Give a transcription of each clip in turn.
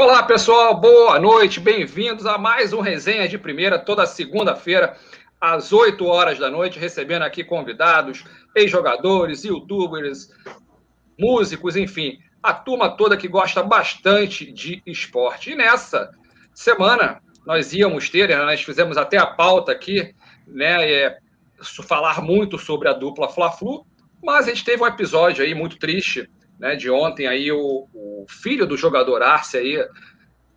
Olá, pessoal, boa noite, bem-vindos a mais um Resenha de Primeira, toda segunda-feira, às 8 horas da noite, recebendo aqui convidados, ex-jogadores, youtubers, músicos, enfim, a turma toda que gosta bastante de esporte. E nessa semana, nós íamos ter, né, nós fizemos até a pauta aqui, né, é, falar muito sobre a dupla Fla-Flu, mas a gente teve um episódio aí muito triste né, de ontem aí o, o, filho do jogador Arce aí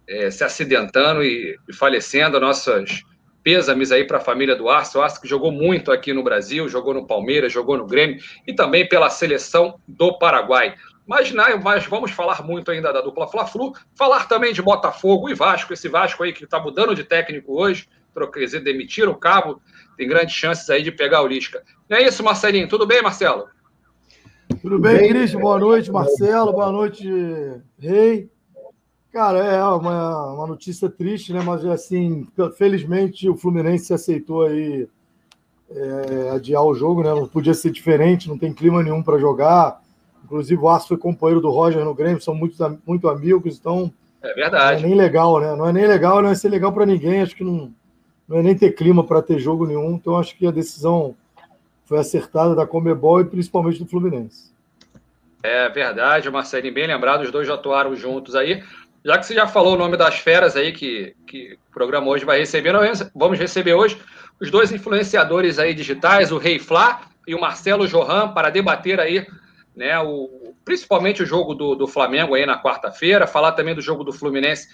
é, se acidentando e, e, falecendo, nossas pêsames aí para a família do Arce, o Arce que jogou muito aqui no Brasil, jogou no Palmeiras, jogou no Grêmio e também pela seleção do Paraguai. Mas, né, mas vamos falar muito ainda da dupla Fla-Flu, falar também de Botafogo e Vasco, esse Vasco aí que está mudando de técnico hoje, quer dizer, demitiram o cabo, tem grandes chances aí de pegar o Lisca. Não é isso, Marcelinho? Tudo bem, Marcelo? Tudo bem, bem Cris? Boa noite, Marcelo. Boa noite, Rei. Cara, é uma, uma notícia triste, né? Mas assim, felizmente o Fluminense aceitou aí é, adiar o jogo, né? Não podia ser diferente, não tem clima nenhum para jogar. Inclusive, o Aço foi companheiro do Roger no Grêmio, são muito, muito amigos, então. É verdade. Não é nem legal, né? Não é nem legal, não é ser legal para ninguém. Acho que não, não é nem ter clima para ter jogo nenhum. Então, acho que a decisão foi acertada da Comebol e principalmente do Fluminense. É verdade, Marcelinho, bem lembrado, os dois já atuaram juntos aí. Já que você já falou o nome das feras aí que, que o programa hoje vai receber, vamos receber hoje os dois influenciadores aí digitais, o Rei Flá e o Marcelo Johan, para debater aí, né, o, principalmente o jogo do, do Flamengo aí na quarta-feira, falar também do jogo do Fluminense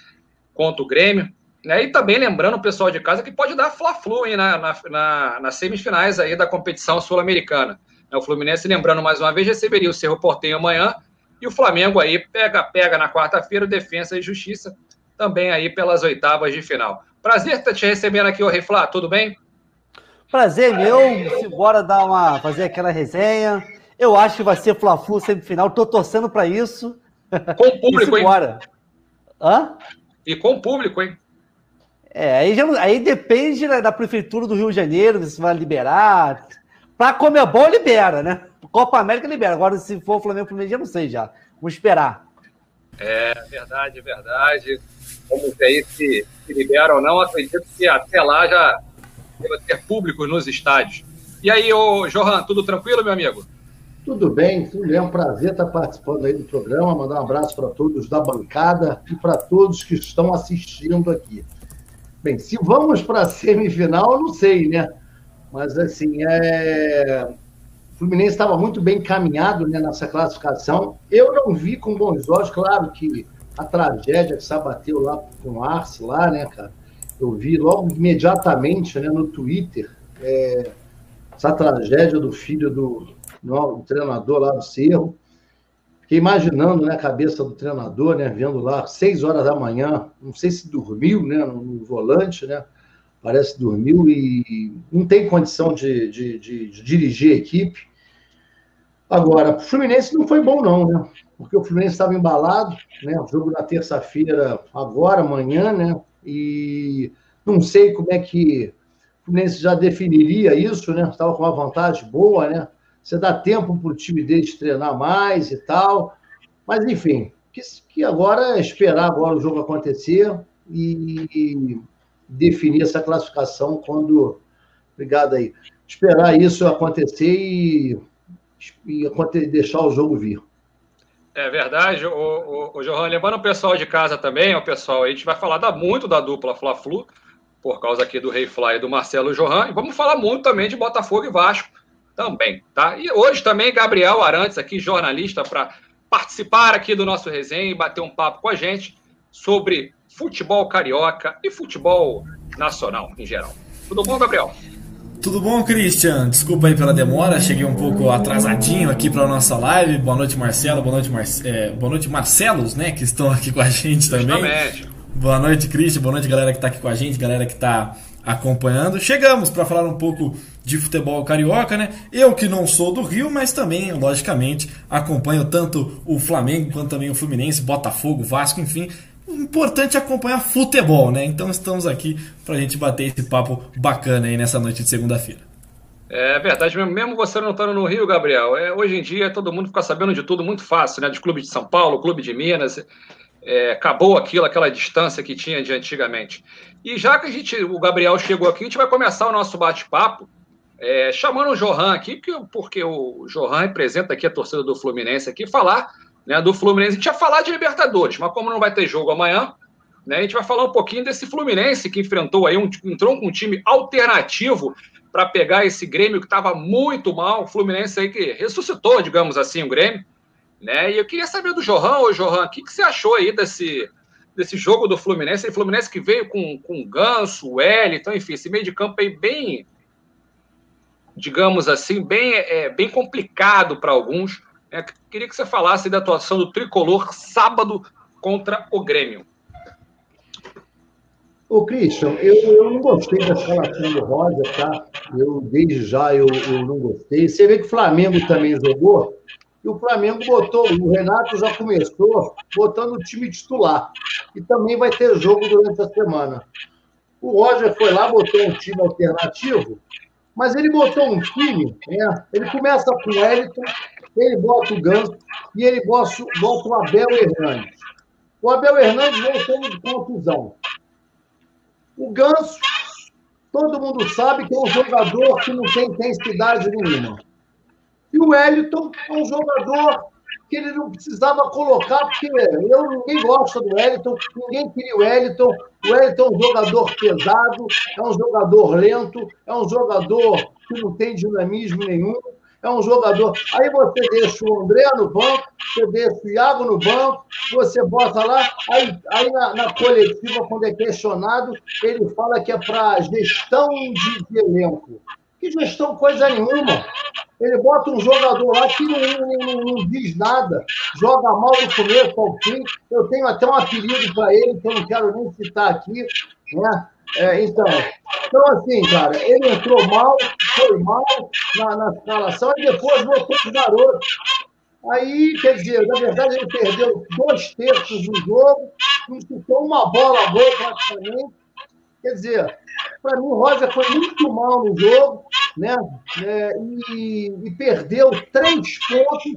contra o Grêmio, né, e também lembrando o pessoal de casa que pode dar Fla-Flu na, na, na, nas semifinais aí da competição sul-americana. É, o Fluminense, lembrando mais uma vez, receberia o Cerro Portenho amanhã e o Flamengo aí pega, pega na quarta-feira o Defensa e Justiça, também aí pelas oitavas de final. Prazer estar te recebendo aqui, ô Reflá, tudo bem? Prazer meu, bora dar uma, fazer aquela resenha. Eu acho que vai ser Fla-Flu semifinal, tô torcendo para isso. Com o público, hein? Bora. Hã? E com o público, hein? É, aí, já, aí depende da, da prefeitura do Rio de Janeiro, se vai liberar, Pra bom libera, né? Copa América libera. Agora, se for o Flamengo Fluminense, eu não sei já. Vamos esperar. É verdade, verdade. Vamos ver aí se, se libera ou não. Acredito que até lá já deve ter público nos estádios. E aí, ô Johan, tudo tranquilo, meu amigo? Tudo bem, tudo É um prazer estar participando aí do programa. Mandar um abraço para todos da bancada e para todos que estão assistindo aqui. Bem, se vamos para a semifinal, eu não sei, né? Mas, assim, é... o Fluminense estava muito bem encaminhado né, nessa classificação. Eu não vi com bons olhos, claro que a tragédia que se abateu lá com o Arce, lá, né, cara? Eu vi logo imediatamente né, no Twitter é, essa tragédia do filho do, do treinador lá do Cerro. Fiquei imaginando né, a cabeça do treinador, né, vendo lá, seis horas da manhã, não sei se dormiu né, no, no volante, né? Parece dormiu e não tem condição de, de, de, de dirigir a equipe. Agora, o Fluminense não foi bom, não, né? Porque o Fluminense estava embalado, né? O jogo na terça-feira, agora, amanhã, né? E não sei como é que o Fluminense já definiria isso, né? Estava com uma vantagem boa, né? Você dá tempo para o time deles treinar mais e tal. Mas, enfim, que, que agora é esperar agora o jogo acontecer e definir essa classificação quando. Obrigado aí. Esperar isso acontecer e, e deixar o jogo vir. É verdade, o, o, o Johan, lembrando o pessoal de casa também, o pessoal, a gente vai falar da, muito da dupla Fla-Flu, por causa aqui do Rei Fly e do Marcelo Johan, e vamos falar muito também de Botafogo e Vasco também, tá? E hoje também Gabriel Arantes, aqui, jornalista, para participar aqui do nosso resenha e bater um papo com a gente sobre futebol carioca e futebol nacional em geral. Tudo bom, Gabriel? Tudo bom, Christian? Desculpa aí pela demora, cheguei um pouco atrasadinho aqui para nossa live. Boa noite, Marcelo. Boa noite, Mar... É, boa noite, Marcelos, né? Que estão aqui com a gente também. Boa noite, Christian. Boa noite, galera que está aqui com a gente, galera que está acompanhando. Chegamos para falar um pouco de futebol carioca, né? Eu que não sou do Rio, mas também, logicamente, acompanho tanto o Flamengo quanto também o Fluminense, Botafogo, Vasco, enfim importante acompanhar futebol, né? Então estamos aqui para a gente bater esse papo bacana aí nessa noite de segunda-feira. É verdade, mesmo você não estando no Rio, Gabriel, é, hoje em dia todo mundo fica sabendo de tudo muito fácil, né? De clube de São Paulo, clube de Minas. é, acabou aquilo, aquela distância que tinha de antigamente. E já que a gente, o Gabriel chegou aqui, a gente vai começar o nosso bate-papo é, chamando o Johan aqui, porque o Johan representa aqui a torcida do Fluminense aqui, falar né, do Fluminense. A gente ia falar de Libertadores, mas como não vai ter jogo amanhã, né, a gente vai falar um pouquinho desse Fluminense que enfrentou aí, um, entrou com um time alternativo para pegar esse Grêmio que estava muito mal, o Fluminense aí que ressuscitou, digamos assim, o Grêmio. Né? E eu queria saber do Johan, ô Johan, o que, que você achou aí desse, desse jogo do Fluminense? O Fluminense que veio com, com Ganso, Wellington, enfim, esse meio de campo aí bem, digamos assim, bem, é, bem complicado para alguns. É, queria que você falasse da atuação do Tricolor sábado contra o Grêmio. Ô, Christian, eu, eu não gostei da escalação do Roger, tá? Eu, desde já, eu, eu não gostei. Você vê que o Flamengo também jogou, e o Flamengo botou, o Renato já começou botando o time titular. E também vai ter jogo durante a semana. O Roger foi lá, botou um time alternativo, mas ele botou um time, né? ele começa com o Wellington, ele bota o Ganso e ele bota, bota o Abel Hernandes. O Abel Hernandes voltou de contusão. O Ganso, todo mundo sabe que é um jogador que não tem intensidade nenhuma. E o Wellington é um jogador que ele não precisava colocar, porque eu, ninguém gosta do Wellington, ninguém queria o Wellington. O Wellington é um jogador pesado, é um jogador lento, é um jogador que não tem dinamismo nenhum, é um jogador. Aí você deixa o André no banco, você deixa o Iago no banco, você bota lá, aí, aí na, na coletiva, quando é questionado, ele fala que é para gestão de, de elenco. Que gestão coisa nenhuma. Ele bota um jogador lá que não, não, não, diz nada, joga mal do começo ao fim. Eu tenho até um apelido para ele, que eu não quero nem citar aqui. Né? É, então, então, assim, cara, ele entrou mal, foi mal na, na escalação e depois voltou os garotos. Aí, quer dizer, na verdade, ele perdeu dois terços do jogo, não ficou uma bola boa praticamente. Quer dizer, para mim, o Roger foi muito mal no jogo, né? É, e, e, perdeu três pontos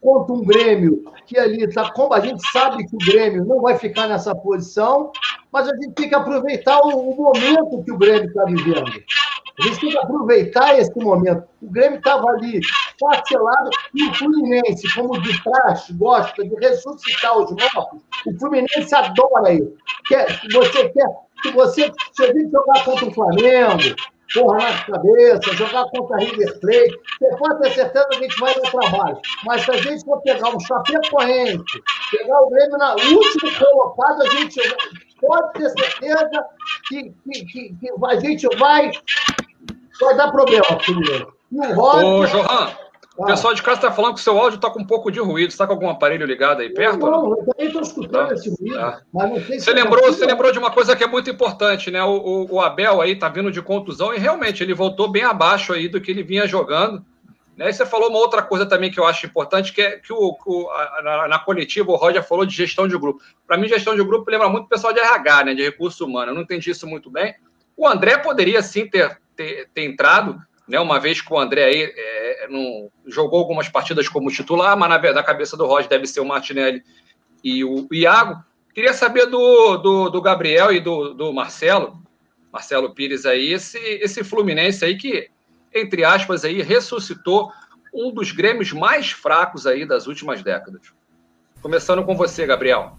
contra um Grêmio que ali está. Como a gente sabe que o Grêmio não vai ficar nessa posição, mas a gente tem que aproveitar o, o momento que o Grêmio está vivendo. A gente tem que aproveitar esse momento. O Grêmio estava ali parcelado e o Fluminense, como de praxe, gosta de ressuscitar os mortos. O Fluminense adora isso. Quer, você quer se você, se a gente jogar contra o Flamengo, porra na cabeça, jogar contra River Plate, você pode ter certeza que a gente vai dar trabalho. Mas se a gente for pegar um Chapecoense, pegar o Grêmio na último colocado, a gente pode ter certeza que, que, que, que a gente vai, vai dar problema, filho. E o Roger... Ô, Johan, o pessoal de casa está falando que o seu áudio está com um pouco de ruído. Você está com algum aparelho ligado aí perto? Não, não eu também estou escutando tá. esse ruído. Tá. Mas não sei se você, lembrou, você lembrou de uma coisa que é muito importante, né? O, o, o Abel aí está vindo de contusão e realmente ele voltou bem abaixo aí do que ele vinha jogando. Né? E você falou uma outra coisa também que eu acho importante, que é que o, o a, na, na, coletiva o Roger falou de gestão de grupo. Para mim, gestão de grupo lembra muito o pessoal de RH, né? De recurso humano. Eu não entendi isso muito bem. O André poderia sim ter, ter, ter entrado, né? Uma vez que o André aí é, não, jogou algumas partidas como titular, mas na, na cabeça do Roger deve ser o Martinelli e o Iago. Queria saber do, do, do Gabriel e do, do Marcelo, Marcelo Pires aí, esse, esse Fluminense aí que, entre aspas, aí, ressuscitou um dos Grêmios mais fracos aí das últimas décadas. Começando com você, Gabriel.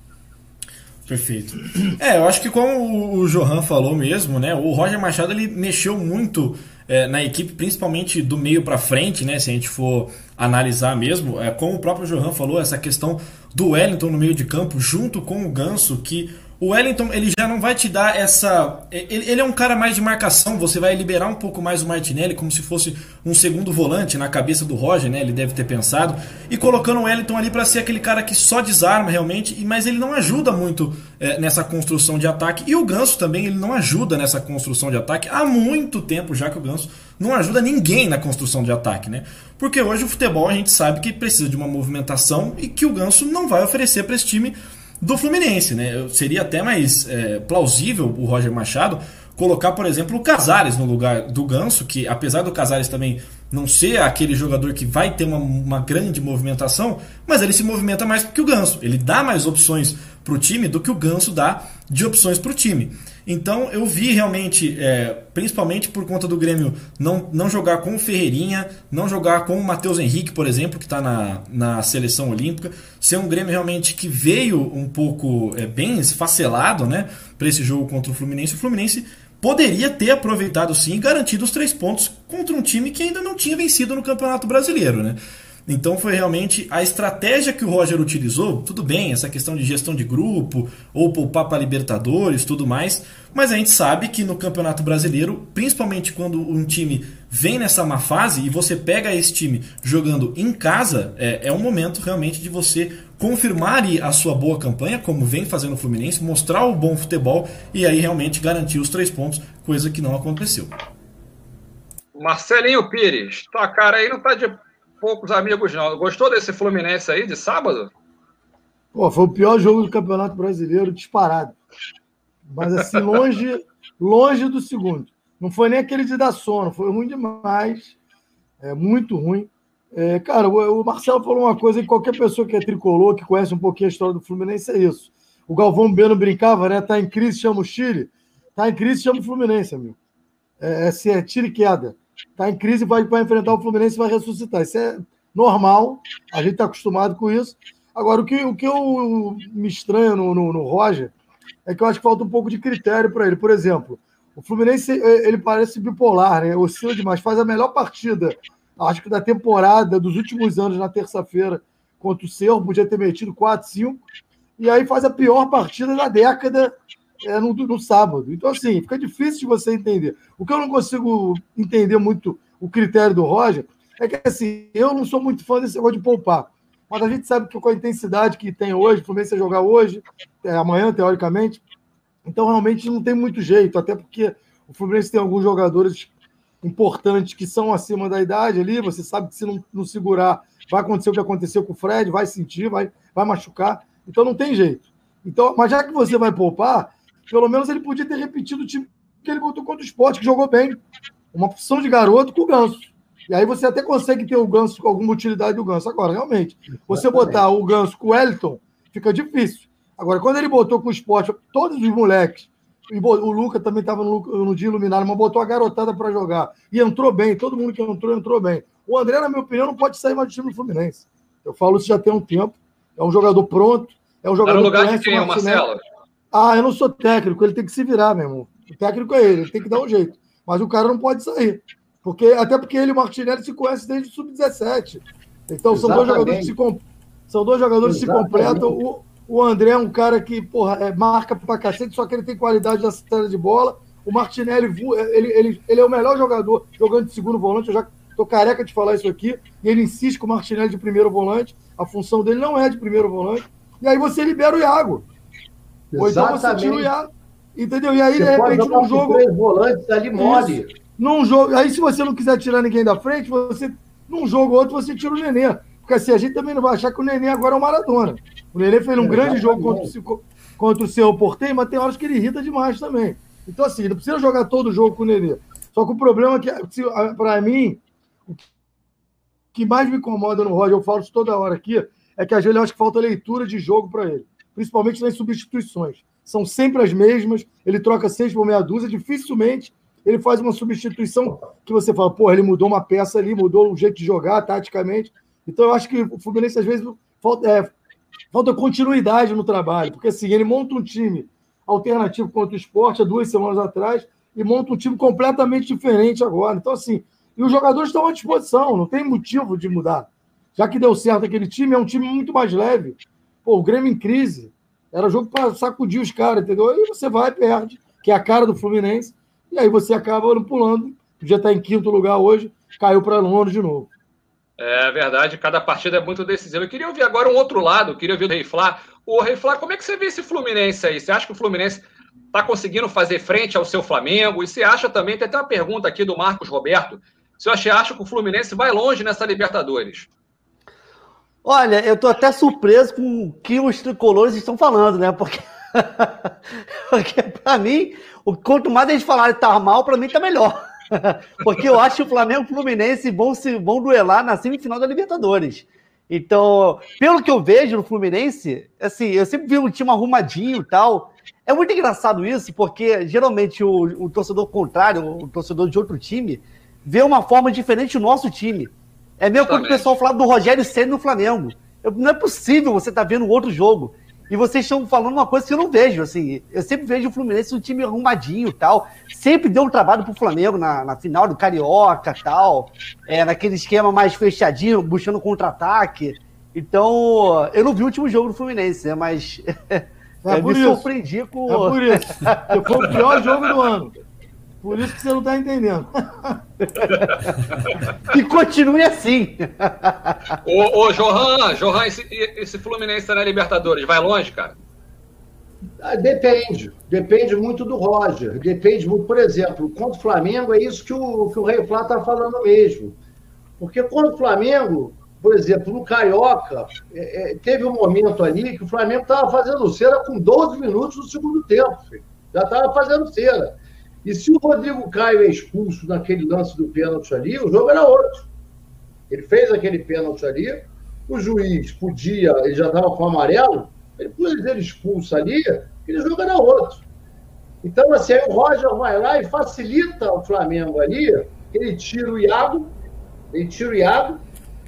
Perfeito. É, eu acho que como o Johan falou mesmo, né? O Roger Machado ele mexeu muito é, na equipe, principalmente do meio para frente, né? Se a gente for analisar mesmo, é, como o próprio Johan falou, essa questão do Wellington no meio de campo, junto com o Ganso, que o Wellington ele já não vai te dar essa. Ele, ele, é um cara mais de marcação, você vai liberar um pouco mais o Martinelli, como se fosse um segundo volante na cabeça do Roger, né? Ele deve ter pensado. E colocando o Wellington ali para ser aquele cara que só desarma realmente, mas ele não ajuda muito é, nessa construção de ataque. E o Ganso também, ele não ajuda nessa construção de ataque. Há muito tempo já que o Ganso não ajuda ninguém na construção de ataque, né? Porque hoje o futebol a gente sabe que precisa de uma movimentação e que o Ganso não vai oferecer para esse time do Fluminense. Né? Seria até mais é, plausível o Roger Machado colocar, por exemplo, o Casares no lugar do Ganso, que apesar do Casares também não ser aquele jogador que vai ter uma, uma grande movimentação, mas ele se movimenta mais que o Ganso. Ele dá mais opções para o time do que o Ganso dá de opções para o time. Então eu vi realmente, é, principalmente por conta do Grêmio não, não jogar com o Ferreirinha, não jogar com o Matheus Henrique, por exemplo, que está na, na seleção olímpica, ser um Grêmio realmente que veio um pouco é, bem esfacelado né, para esse jogo contra o Fluminense. O Fluminense poderia ter aproveitado sim e garantido os três pontos contra um time que ainda não tinha vencido no Campeonato Brasileiro. Né? Então foi realmente a estratégia que o Roger utilizou. Tudo bem, essa questão de gestão de grupo, ou poupar para Libertadores, tudo mais. Mas a gente sabe que no Campeonato Brasileiro, principalmente quando um time vem nessa má fase e você pega esse time jogando em casa, é, é um momento realmente de você confirmar a sua boa campanha, como vem fazendo o Fluminense, mostrar o bom futebol e aí realmente garantir os três pontos, coisa que não aconteceu. Marcelinho Pires, tua cara aí não tá de poucos amigos, não. Gostou desse Fluminense aí de sábado? Pô, foi o pior jogo do Campeonato Brasileiro, disparado. Mas assim, longe, longe do segundo. Não foi nem aquele de dar sono, foi ruim demais. É muito ruim. É, cara, o, o, Marcelo falou uma coisa que qualquer pessoa que é tricolor, que conhece um pouquinho a história do Fluminense, é isso. O Galvão Bueno brincava, né? Tá em crise, chama o Chile. Tá em crise, chama o Fluminense, amigo. É, é, é tiro e queda está em crise, vai, vai enfrentar o Fluminense e vai ressuscitar. Isso é normal, a gente está acostumado com isso. Agora, o que, o que eu me estranho no, no, no Roger é que eu acho que falta um pouco de critério para ele. Por exemplo, o Fluminense ele parece bipolar, né? Oscila demais, faz a melhor partida, acho que da temporada, dos últimos anos, na terça-feira, contra o Cerro, podia ter metido 4, 5, e aí faz a pior partida da década é, no, no sábado. Então, assim, fica difícil de você entender. O que eu não consigo entender muito o critério do Roger é que, assim, eu não sou muito fã desse negócio de poupar. Mas a gente sabe que com a intensidade que tem hoje, o Fluminense jogar hoje, é, amanhã, teoricamente, então realmente não tem muito jeito, até porque o Fluminense tem alguns jogadores importantes que são acima da idade ali, você sabe que se não, não segurar, vai acontecer o que aconteceu com o Fred, vai sentir, vai, vai machucar, então não tem jeito. Então, mas já que você vai poupar, pelo menos ele podia ter repetido o time que ele botou contra o esporte, que jogou bem. Uma opção de garoto com o Ganso. E aí você até consegue ter o Ganso com alguma utilidade do Ganso. Agora, realmente, você botar o Ganso com o Wellington, fica difícil. Agora, quando ele botou com o esporte, todos os moleques, o Luca também estava no, no, dia iluminado, mas botou a garotada para jogar. E entrou bem, todo mundo que entrou, entrou bem. O André, na minha opinião, não pode sair mais do time do Fluminense. Eu falo isso já tem um tempo. É um jogador pronto, é um jogador. Tá no lugar de quem, Marcelo? Ah, eu não sou técnico, ele tem que se virar, meu irmão. O técnico é ele, ele tem que dar um jeito. Mas o cara não pode sair. Porque, até porque ele e o Martinelli se conhecem desde o sub-17. Então são dois jogadores que se, comp... são dois jogadores que se completam. O, o André é um cara que porra, é, marca pra cacete, só que ele tem qualidade na saída de bola. O Martinelli ele, ele, ele é o melhor jogador jogando de segundo volante. Eu já tô careca de falar isso aqui. E ele insiste com o Martinelli de primeiro volante. A função dele não é de primeiro volante. E aí você libera o Iago. Ou então você tira. Entendeu? E aí, você de repente, num jogo. Três volantes ali mole. Isso, num jogo. Aí, se você não quiser tirar ninguém da frente, você. Num jogo ou outro, você tira o Nenê. Porque assim, a gente também não vai achar que o Nenê agora é o Maradona. O Nenê fez um é, grande jogo contra o, contra o seu Portem, mas tem horas que ele irrita demais também. Então, assim, não precisa jogar todo o jogo com o Nenê. Só que o problema é que, para mim, o que mais me incomoda no Roger, eu falo isso toda hora aqui, é que às vezes eu acho que falta leitura de jogo para ele principalmente nas substituições. São sempre as mesmas, ele troca seis por meia dúzia, dificilmente ele faz uma substituição que você fala, pô, ele mudou uma peça ali, mudou o jeito de jogar taticamente. Então eu acho que o Fluminense às vezes falta, é, falta continuidade no trabalho, porque assim, ele monta um time alternativo contra o esporte há duas semanas atrás e monta um time completamente diferente agora. Então, assim, e os jogadores estão à disposição, não tem motivo de mudar. Já que deu certo aquele time, é um time muito mais leve. Pô, o Grêmio em crise. Era jogo para sacudir os caras, entendeu? Aí você vai perde, que é a cara do Fluminense. E aí você acaba pulando. Podia estar em quinto lugar hoje, caiu para nono de novo. É verdade, cada partida é muito decisiva. Eu queria ouvir agora um outro lado, queria ouvir o Rei Flá. O Rei Flá, como é que você vê esse Fluminense aí? Você acha que o Fluminense está conseguindo fazer frente ao seu Flamengo? E você acha também, tem até uma pergunta aqui do Marcos Roberto, se você acha que o Fluminense vai longe nessa Libertadores? Olha, eu tô até surpreso com o que os tricolores estão falando, né? Porque, Porque para mim, quanto mais eles falarem tá mal, para mim tá melhor. Porque eu acho que o Flamengo e o Fluminense vão, se, vão duelar na semifinal da Libertadores. Então, pelo que eu vejo no Fluminense, assim, eu sempre vi um time arrumadinho e tal. É muito engraçado isso, porque geralmente o, o torcedor contrário, o torcedor de outro time, vê uma forma diferente do nosso time. É mesmo quando o pessoal falava do Rogério Senna no Flamengo. Eu, não é possível você estar tá vendo outro jogo. E vocês estão falando uma coisa que eu não vejo, assim. Eu sempre vejo o Fluminense um time arrumadinho e tal. Sempre deu um trabalho pro Flamengo na, na final do Carioca tal. É, naquele esquema mais fechadinho, buscando contra-ataque. Então, eu não vi o último jogo do Fluminense, né? Mas é eu me isso. surpreendi com. É por isso. Foi o pior jogo do ano. Por isso que você não está entendendo. e continue assim. ô, ô Johan, Johan, esse, esse Fluminense na Libertadores, vai longe, cara? Ah, depende. Depende muito do Roger. Depende muito, por exemplo, contra o Flamengo, é isso que o, que o Rei Flá está falando mesmo. Porque contra o Flamengo, por exemplo, no Carioca, é, é, teve um momento ali que o Flamengo estava fazendo cera com 12 minutos no segundo tempo. Filho. Já estava fazendo cera. E se o Rodrigo Caio é expulso naquele lance do pênalti ali, o jogo era outro. Ele fez aquele pênalti ali, o juiz podia, ele já estava com amarelo, ele pôs ele expulso ali, aquele jogo era outro. Então, assim, aí o Roger vai lá e facilita o Flamengo ali, ele tira o Iago, ele tira o Iago,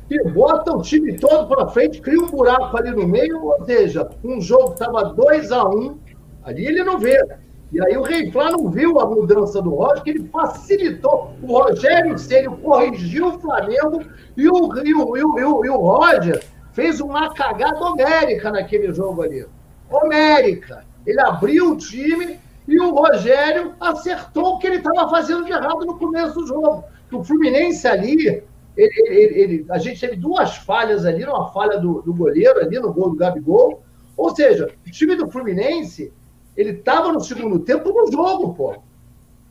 e bota o time todo para frente, cria um buraco ali no meio, ou seja, um jogo que estava 2 a 1 um, ali ele não vê. E aí o Rei Flá não viu a mudança do Roger, que ele facilitou. O Rogério Ceni corrigiu o Flamengo e o, e, o, e, o, e, o, Roger fez uma cagada homérica naquele jogo ali. Homérica. Ele abriu o time e o Rogério acertou o que ele estava fazendo de errado no começo do jogo. O Fluminense ali, ele, ele, ele, a gente teve duas falhas ali, uma falha do, do goleiro ali no gol do Gabigol. Ou seja, o time do Fluminense ele estava no segundo tempo no jogo, pô.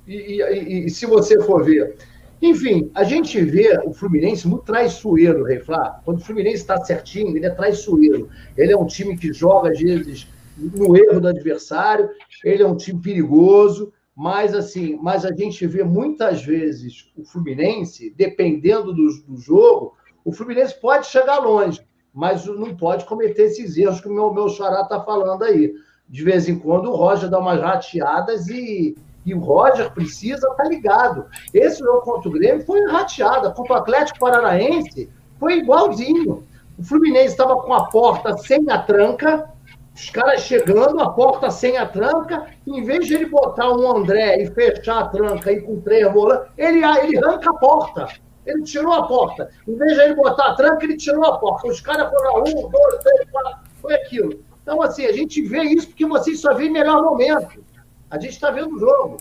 E, e, e, se você for ver. Enfim, a gente vê o Fluminense muito traiçoeiro, Rei Flá. Quando o Fluminense está certinho, ele é traiçoeiro. Ele é um time que joga, às vezes, no erro do adversário. Ele é um time perigoso. Mas, assim, mas a gente vê muitas vezes o Fluminense, dependendo do, do jogo, o Fluminense pode chegar longe, mas não pode cometer esses erros que o meu, meu xará está falando aí de vez em quando o Roger dá umas rateadas e, e o Roger precisa estar tá ligado. Esse jogo contra o Grêmio foi rateada. Contra o Atlético Paranaense foi igualzinho. O Fluminense estava com a porta sem a tranca, os caras chegando, a porta sem a tranca, em vez de ele botar um André e fechar a tranca aí com três volantes, ele, ele arranca a porta. Ele tirou a porta. Em vez de ele botar a tranca, ele tirou a porta. Os caras foram um, dois, três, quatro. Foi aquilo. Então, assim, a gente vê isso porque vocês só vêem melhor momento. A gente está vendo o jogo.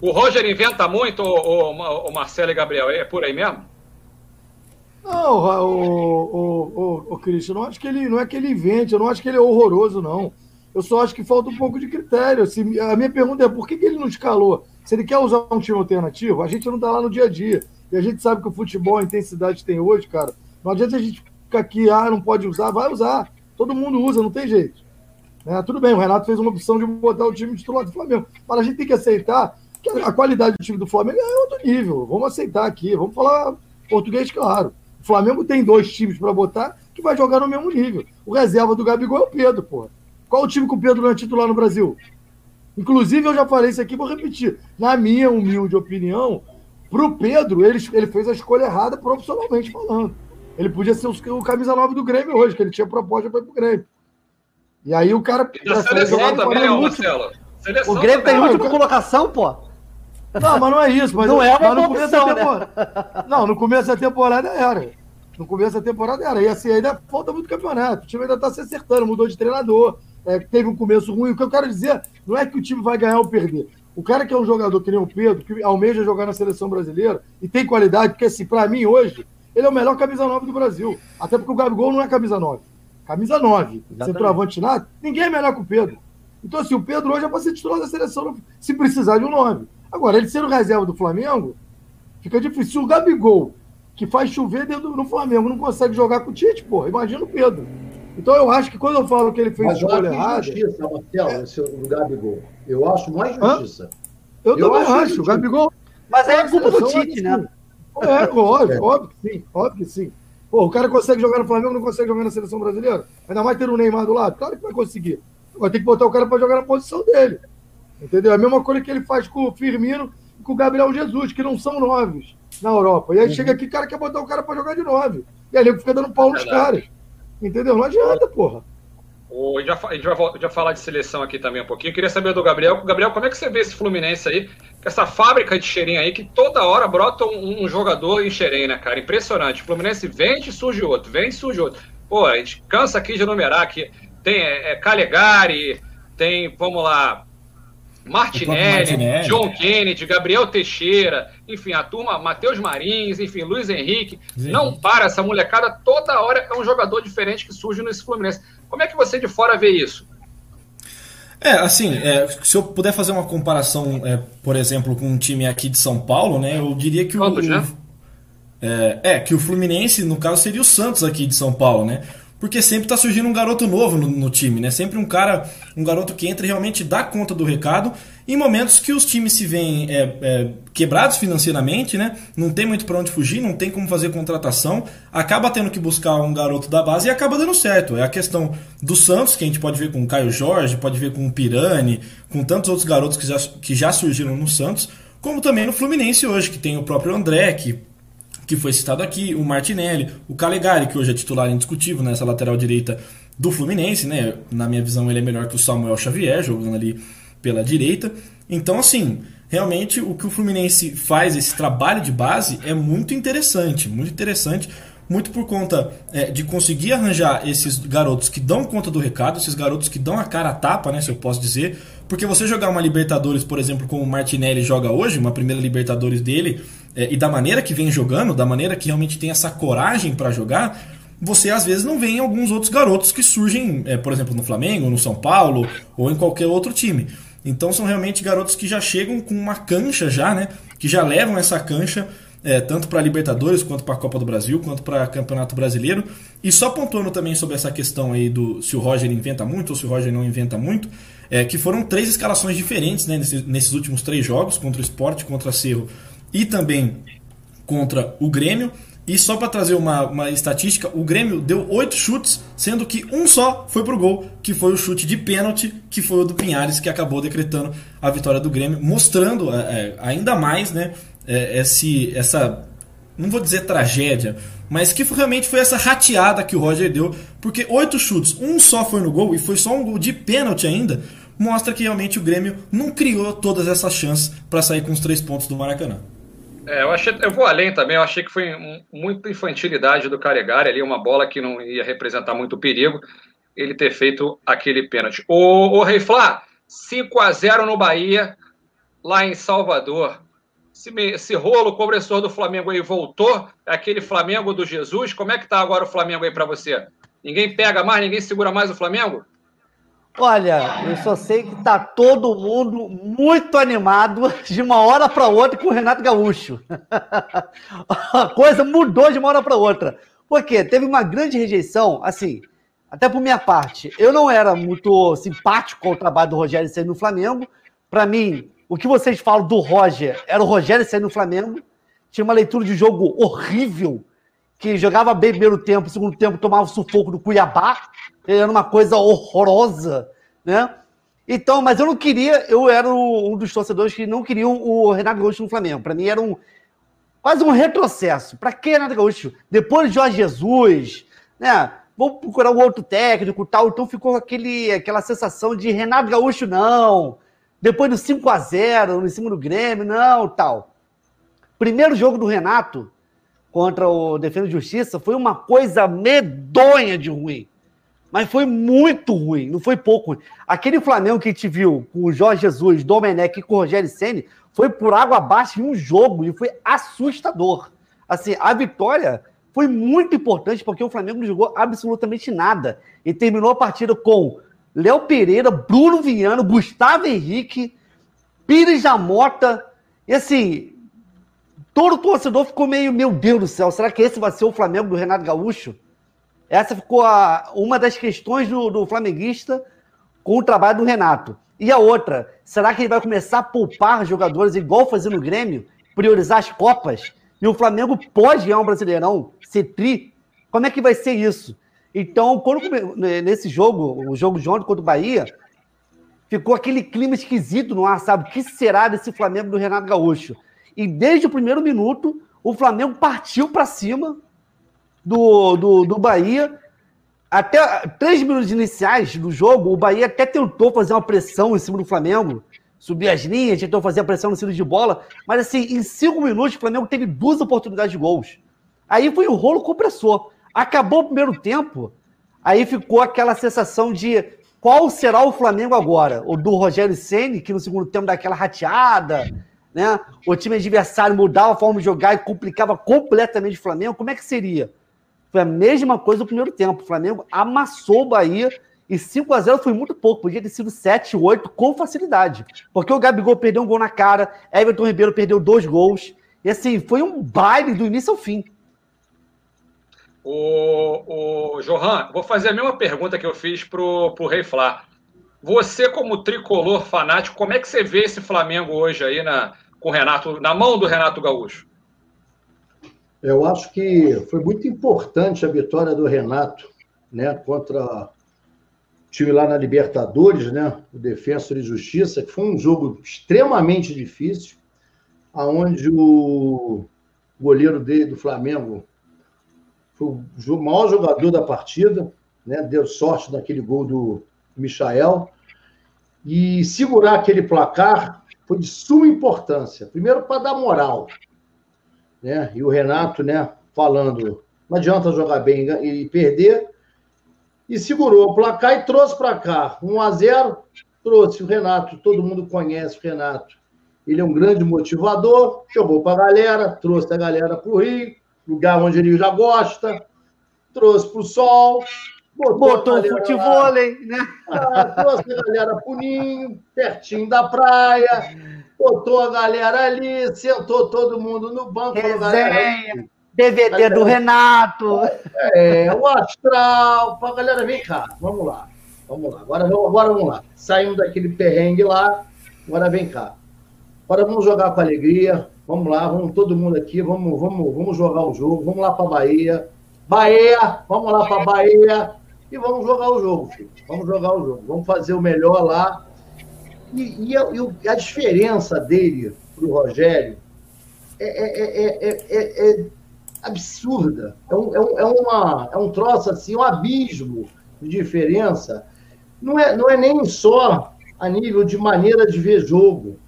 O Roger inventa muito, o, Marcelo e Gabriel, é por aí mesmo? Não, o, o, o, o Cristian, não acho que ele não é que ele invente, eu não acho que ele é horroroso, não. Eu só acho que falta um pouco de critério. Assim, a minha pergunta é por que, que ele não escalou? Se ele quer usar um time alternativo, a gente não está lá no dia a dia. E a gente sabe que o futebol, a intensidade que tem hoje, cara, não adianta a gente ficar aqui, ah, não pode usar, vai usar. Todo mundo usa, não tem jeito. É, tudo bem, o Renato fez uma opção de botar o time titular do Flamengo. Mas a gente tem que aceitar que a qualidade do time do Flamengo é outro nível. Vamos aceitar aqui, vamos falar português claro. O Flamengo tem dois times para botar que vai jogar no mesmo nível. O reserva do Gabigol é o Pedro, pô. Qual o time que o Pedro não é titular no Brasil? Inclusive, eu já falei isso aqui, vou repetir. Na minha humilde opinião, pro Pedro, ele, ele fez a escolha errada profissionalmente falando. Ele podia ser o, camisa 9 do Grêmio hoje, que ele tinha proposta para ir pro Grêmio. E aí o cara. E da seleção também, ó, Marcelo. Seleção o Grêmio tem última colocação, pô. Não, mas não é isso. Mas não eu, é uma mas no começo opção, da temporada. Né? Não, no começo da temporada era. No começo da temporada era. E assim, ainda falta muito campeonato. O time ainda está se acertando, mudou de treinador. É, teve um começo ruim. O que eu quero dizer não é que o time vai ganhar ou perder. O cara que é um jogador que nem o Pedro, que almeja jogar na seleção brasileira e tem qualidade, porque assim, para mim hoje, ele é o melhor camisa 9 do Brasil. Até porque o Gabigol não é camisa 9. Camisa 9. Centroavante nada, ninguém é melhor que o Pedro. Então, assim, o Pedro hoje é para ser titular da seleção se precisar de um 9. Agora, ele sendo reserva do Flamengo, fica difícil. Se o Gabigol, que faz chover dentro do Flamengo, não consegue jogar com o Tite, pô, imagina o Pedro. Então eu acho que quando eu falo que ele fez escolha errada. justiça, Marcelo, é... esse, o Gabigol. Eu acho mais justiça. Eu, eu também acho, acho. o Gabigol. Mas é culpa do Tite, né? É, óbvio, óbvio que sim, óbvio que sim. Pô, o cara consegue jogar no Flamengo, não consegue jogar na seleção brasileira? Ainda mais ter o Neymar do lado? Claro que vai conseguir. Vai ter que botar o cara para jogar na posição dele. Entendeu? A mesma coisa que ele faz com o Firmino e com o Gabriel Jesus, que não são noves na Europa. E aí uhum. chega aqui, o cara quer botar o cara para jogar de nove. E aí ele fica dando pau nos caras. Entendeu? Não adianta, porra. O, a, gente vai, a gente vai, vai falar de seleção aqui também um pouquinho. Eu queria saber do Gabriel. Gabriel, como é que você vê esse Fluminense aí? Essa fábrica de Xerém aí, que toda hora brota um, um jogador em Xerém, né, cara? Impressionante. O Fluminense vende e surge outro, vem e surge outro. Pô, a gente cansa aqui de numerar aqui. Tem é, é Calegari, tem, vamos lá, Martinelli, Martinelli, John Kennedy, Gabriel Teixeira, enfim, a turma, Matheus Marins, enfim, Luiz Henrique. Sim. Não para, essa molecada toda hora é um jogador diferente que surge nesse Fluminense. Como é que você de fora vê isso? É, assim, é, se eu puder fazer uma comparação, é, por exemplo, com um time aqui de São Paulo, né, eu diria que o, o é, é, que o Fluminense, no caso, seria o Santos aqui de São Paulo, né? Porque sempre está surgindo um garoto novo no, no, time, né? Sempre um cara, um garoto que entra e realmente dá conta do recado em momentos que os times se veem é, é, quebrados financeiramente, né? Não tem muito para onde fugir, não tem como fazer contratação, acaba tendo que buscar um garoto da base e acaba dando certo. É a questão do Santos, que a gente pode ver com o Caio Jorge, pode ver com o Pirani, com tantos outros garotos que já, que já surgiram no Santos, como também no Fluminense hoje, que tem o próprio André, que que foi citado aqui, o Martinelli, o Calegari, que hoje é titular indiscutível nessa lateral direita do Fluminense, né? Na minha visão, ele é melhor que o Samuel Xavier, jogando ali pela direita. Então, assim, realmente o que o Fluminense faz, esse trabalho de base, é muito interessante, muito interessante, muito por conta é, de conseguir arranjar esses garotos que dão conta do recado, esses garotos que dão a cara a tapa, né, se eu posso dizer, porque você jogar uma Libertadores, por exemplo, como o Martinelli joga hoje, uma primeira Libertadores dele, é, e da maneira que vem jogando, da maneira que realmente tem essa coragem para jogar, você às vezes não vê em alguns outros garotos que surgem, é, por exemplo, no Flamengo, no São Paulo ou em qualquer outro time. Então são realmente garotos que já chegam com uma cancha já, né? Que já levam essa cancha é, tanto para Libertadores quanto para a Copa do Brasil, quanto para Campeonato Brasileiro. E só pontuando também sobre essa questão aí do se o Roger inventa muito ou se o Roger não inventa muito, é, que foram três escalações diferentes né, nesses, nesses últimos três jogos, contra o Sport, contra o Cerro e também contra o Grêmio. E só para trazer uma, uma estatística, o Grêmio deu oito chutes, sendo que um só foi pro gol, que foi o chute de pênalti, que foi o do Pinhares, que acabou decretando a vitória do Grêmio, mostrando é, é ainda mais né, é, esse, essa, não vou dizer tragédia, mas que realmente foi essa rateada que o Roger deu, porque oito chutes, um só foi no gol, e foi só um gol de pênalti ainda, mostra que realmente o Grêmio não criou todas essas chances para sair com os três pontos do Maracanã. É, eu achei, eu vou além também, eu achei que foi um, muita infantilidade do Caregari ali, uma bola que não ia representar muito perigo, ele ter feito aquele pênalti. O, o Rei Flá, 5 a 0 no Bahia, lá em Salvador. Esse, esse rolo compressor do Flamengo aí voltou, é aquele Flamengo do Jesus. Como é que tá agora o Flamengo aí para você? Ninguém pega mais, ninguém segura mais o Flamengo? Olha, eu só sei que tá todo mundo muito animado de uma hora para outra com o Renato Gaúcho. A coisa mudou de uma hora para outra. Porque teve uma grande rejeição, assim, até por minha parte. Eu não era muito simpático com o trabalho do Rogério Senna no Flamengo. Para mim, o que vocês falam do Roger era o Rogério Senna no Flamengo. Tinha uma leitura de jogo horrível, que jogava bem primeiro tempo, segundo tempo tomava sufoco do Cuiabá era uma coisa horrorosa, né? Então, mas eu não queria, eu era um dos torcedores que não queriam o Renato Gaúcho no Flamengo. Para mim era um quase um retrocesso. Para que Renato Gaúcho? Depois de Jorge Jesus, né? Vou procurar um outro técnico, tal. Então ficou aquele, aquela sensação de Renato Gaúcho não. Depois do 5 a 0 em cima do Grêmio, não, tal. Primeiro jogo do Renato contra o Defesa de Justiça foi uma coisa medonha de ruim. Mas foi muito ruim, não foi pouco. Aquele Flamengo que a gente viu com o Jorge Jesus, Domenech e com o Rogério Senni foi por água abaixo em um jogo e foi assustador. Assim, a vitória foi muito importante porque o Flamengo não jogou absolutamente nada e terminou a partida com Léo Pereira, Bruno Viano, Gustavo Henrique, Pires da Mota e assim, todo torcedor ficou meio, meu Deus do céu, será que esse vai ser o Flamengo do Renato Gaúcho? Essa ficou a, uma das questões do, do flamenguista com o trabalho do Renato. E a outra, será que ele vai começar a poupar jogadores igual fazendo no Grêmio, priorizar as Copas? E o Flamengo pode ganhar um Brasileirão, ser tri, Como é que vai ser isso? Então, quando, nesse jogo, o jogo de ontem contra o Bahia, ficou aquele clima esquisito no ar, sabe? O que será desse Flamengo do Renato Gaúcho? E desde o primeiro minuto, o Flamengo partiu para cima do, do, do Bahia. Até três minutos iniciais do jogo, o Bahia até tentou fazer uma pressão em cima do Flamengo, subir as linhas, tentou fazer a pressão no círculo de bola, mas assim, em cinco minutos, o Flamengo teve duas oportunidades de gols. Aí foi o rolo compressor. Acabou o primeiro tempo, aí ficou aquela sensação de qual será o Flamengo agora? O do Rogério Ceni que no segundo tempo dá aquela rateada, né? O time adversário mudava a forma de jogar e complicava completamente o Flamengo. Como é que seria? Foi a mesma coisa no primeiro tempo. O Flamengo amassou o Bahia e 5 a 0 foi muito pouco. Podia ter sido 7, 8 com facilidade. Porque o Gabigol perdeu um gol na cara, Everton Ribeiro perdeu dois gols. E assim, foi um baile do início ao fim. O, o Johan, vou fazer a mesma pergunta que eu fiz pro, pro Rei Flá. Você, como tricolor fanático, como é que você vê esse Flamengo hoje aí na, com Renato, na mão do Renato Gaúcho? Eu acho que foi muito importante a vitória do Renato, né, contra time lá na Libertadores, né, o Defensor e Justiça, que foi um jogo extremamente difícil, aonde o goleiro dele do Flamengo, foi o maior jogador da partida, né? deu sorte naquele gol do Michael. E segurar aquele placar foi de suma importância. Primeiro, para dar moral. Né? E o Renato né, falando: não adianta jogar bem e perder. E segurou o placar e trouxe para cá. 1 a 0 trouxe o Renato. Todo mundo conhece o Renato. Ele é um grande motivador, jogou para a galera, trouxe a galera para o Rio lugar onde ele já gosta, trouxe para o sol, botou, botou o futebol, né? Ah, trouxe a galera pro ninho, pertinho da praia, botou a galera ali, sentou todo mundo no banco. Resenha, DVD galera, do Renato. É, o astral, a galera, vem cá, vamos lá, vamos lá, agora, agora vamos lá. Saímos daquele perrengue lá, agora vem cá. Agora vamos jogar com alegria, Vamos lá, vamos todo mundo aqui, vamos, vamos, vamos jogar o jogo, vamos lá para Bahia. Bahia, vamos lá para Bahia e vamos jogar o jogo, filho. Vamos jogar o jogo, vamos fazer o melhor lá. E, e, a, e a, diferença dele para o Rogério é, é, é, é, absurda. É um, é, uma, é um troço assim, um abismo de diferença. Não é, não é nem só a nível de maneira de ver jogo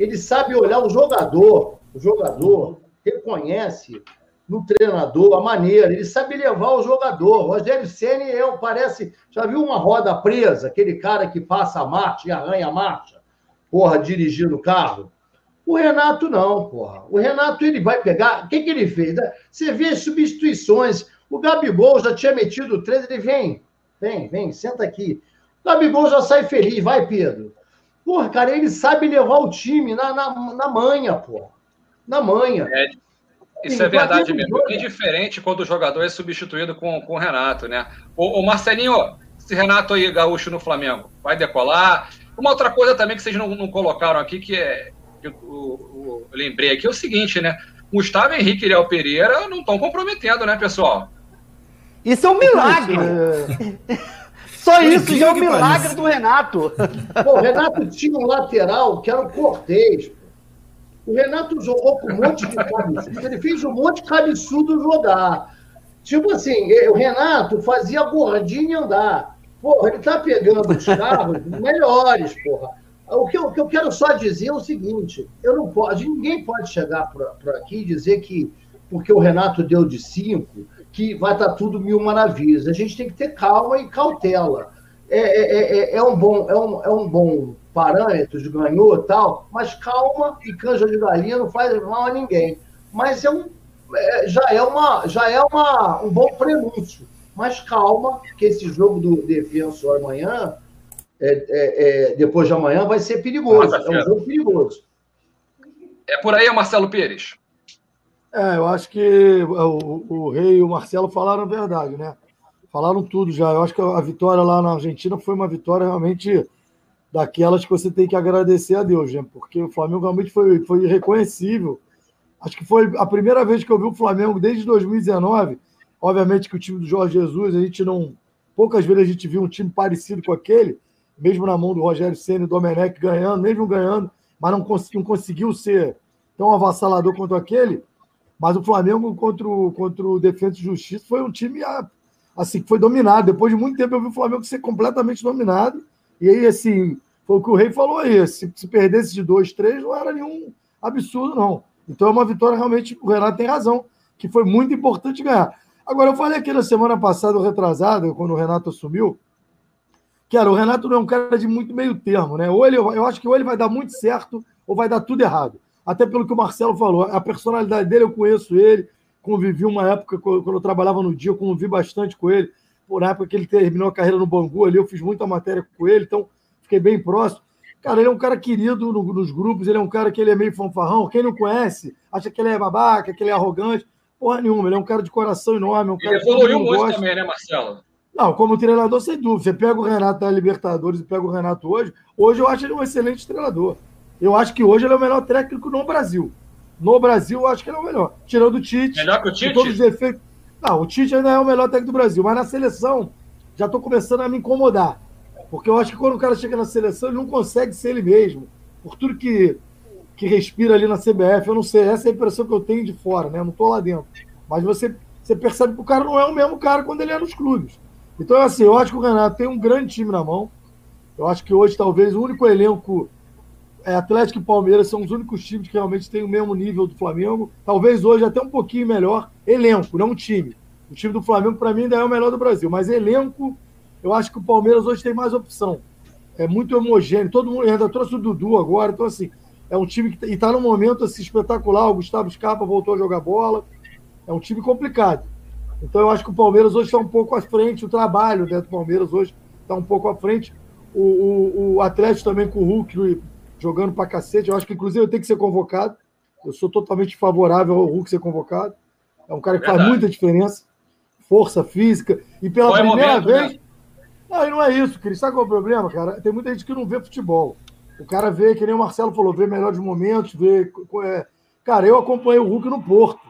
ele sabe olhar o jogador, o jogador reconhece no treinador a maneira, ele sabe levar o jogador. O Rogério Ceni é, parece, já viu uma roda presa, aquele cara que passa a marcha e arranha a marcha, porra, dirigindo o carro. O Renato não, porra. O Renato ele vai pegar. O que, que ele fez? Você vê as substituições. O Gabigol já tinha metido três, ele vem, vem, vem, senta aqui. O Gabigol já sai feliz, vai, Pedro. Porra, cara, ele sabe levar o time na, na, na manha, porra. Na manha. É, isso é verdade mesmo. É diferente quando o jogador é substituído com, com o Renato, né? O, o Marcelinho, esse Renato aí, gaúcho no Flamengo, vai decolar. Uma outra coisa também que vocês não, não colocaram aqui, que é. Que eu, eu, eu lembrei aqui, é o seguinte, né? Gustavo Henrique e Léo Pereira não estão comprometendo, né, pessoal? Isso é um milagre. Só isso já é um milagre parece. do Renato. Pô, o Renato tinha um lateral que era o Cortez. O Renato jogou com um monte de cabeçudo. Ele fez um monte de cabeçudo jogar. Tipo assim, o Renato fazia gordinho andar. Porra, ele tá pegando os carros melhores, porra. O que, eu, o que eu quero só dizer é o seguinte: eu não posso, ninguém pode chegar por aqui e dizer que porque o Renato deu de cinco, que vai estar tudo mil maravilhas. A gente tem que ter calma e cautela. É, é, é, é um, bom, é, um, é um bom parâmetro de ganhou e tal, mas calma e canja de galinha não faz mal a ninguém. Mas é um, é, já é, uma, já é uma, um bom prenúncio. Mas calma, que esse jogo do defensor amanhã, é, é, é, depois de amanhã, vai ser perigoso. é um jogo perigoso. É por aí, Marcelo Pires. É, eu acho que o, o Rei e o Marcelo falaram a verdade, né? Falaram tudo já. Eu acho que a vitória lá na Argentina foi uma vitória realmente daquelas que você tem que agradecer a Deus, né? Porque o Flamengo realmente foi, foi irreconhecível. Acho que foi a primeira vez que eu vi o Flamengo desde 2019 Obviamente que o time do Jorge Jesus, a gente não. Poucas vezes a gente viu um time parecido com aquele, mesmo na mão do Rogério Senna e do Domenech ganhando, mesmo ganhando, mas não, cons não conseguiu ser tão avassalador quanto aquele. Mas o Flamengo contra o, contra o Defesa e Justiça foi um time assim, que foi dominado. Depois de muito tempo eu vi o Flamengo ser completamente dominado. E aí, assim, foi o que o Rei falou aí. Se, se perdesse de dois, três, não era nenhum absurdo, não. Então é uma vitória realmente, o Renato tem razão, que foi muito importante ganhar. Agora, eu falei aqui na semana passada, retrasada, quando o Renato assumiu, que era, o Renato não é um cara de muito meio termo, né? Ou ele, eu acho que ou ele vai dar muito certo ou vai dar tudo errado. Até pelo que o Marcelo falou, a personalidade dele, eu conheço ele, convivi uma época, quando eu trabalhava no dia, eu convivi bastante com ele. Por época que ele terminou a carreira no Bangu ali, eu fiz muita matéria com ele, então fiquei bem próximo. Cara, ele é um cara querido no, nos grupos, ele é um cara que ele é meio fanfarrão. Quem não conhece, acha que ele é babaca, que ele é arrogante. Porra nenhuma, ele é um cara de coração enorme. É um cara ele evoluiu muito gosta. também, né, Marcelo? Não, como treinador, sem dúvida. Você pega o Renato da Libertadores e pega o Renato hoje. Hoje eu acho ele um excelente treinador. Eu acho que hoje ele é o melhor técnico no Brasil. No Brasil, eu acho que ele é o melhor. Tirando o Tite. Melhor que o Tite? Todos os efeitos. Não, o Tite ainda é o melhor técnico do Brasil. Mas na seleção, já estou começando a me incomodar. Porque eu acho que quando o cara chega na seleção, ele não consegue ser ele mesmo. Por tudo que, que respira ali na CBF, eu não sei. Essa é a impressão que eu tenho de fora, né? Eu não estou lá dentro. Mas você, você percebe que o cara não é o mesmo cara quando ele é nos clubes. Então, assim, eu acho que o Renato tem um grande time na mão. Eu acho que hoje, talvez, o único elenco é, Atlético e Palmeiras são os únicos times que realmente têm o mesmo nível do Flamengo. Talvez hoje até um pouquinho melhor. Elenco, não time. O time do Flamengo, para mim, ainda é o melhor do Brasil. Mas elenco, eu acho que o Palmeiras hoje tem mais opção. É muito homogêneo. Todo mundo ainda trouxe o Dudu agora. Então, assim, é um time que está num momento assim, espetacular. O Gustavo Scarpa voltou a jogar bola. É um time complicado. Então, eu acho que o Palmeiras hoje está um pouco à frente. O trabalho dentro do Palmeiras hoje está um pouco à frente. O, o, o Atlético também com o Hulk jogando pra cacete. Eu acho que, inclusive, ele tem que ser convocado. Eu sou totalmente favorável ao Hulk ser convocado. É um cara que Verdade. faz muita diferença. Força física. E pela Foi primeira momento, vez. Né? Não, e não é isso, Cris. Sabe qual é o problema, cara? Tem muita gente que não vê futebol. O cara vê, que nem o Marcelo falou, vê melhores momentos, vê. É... Cara, eu acompanhei o Hulk no Porto.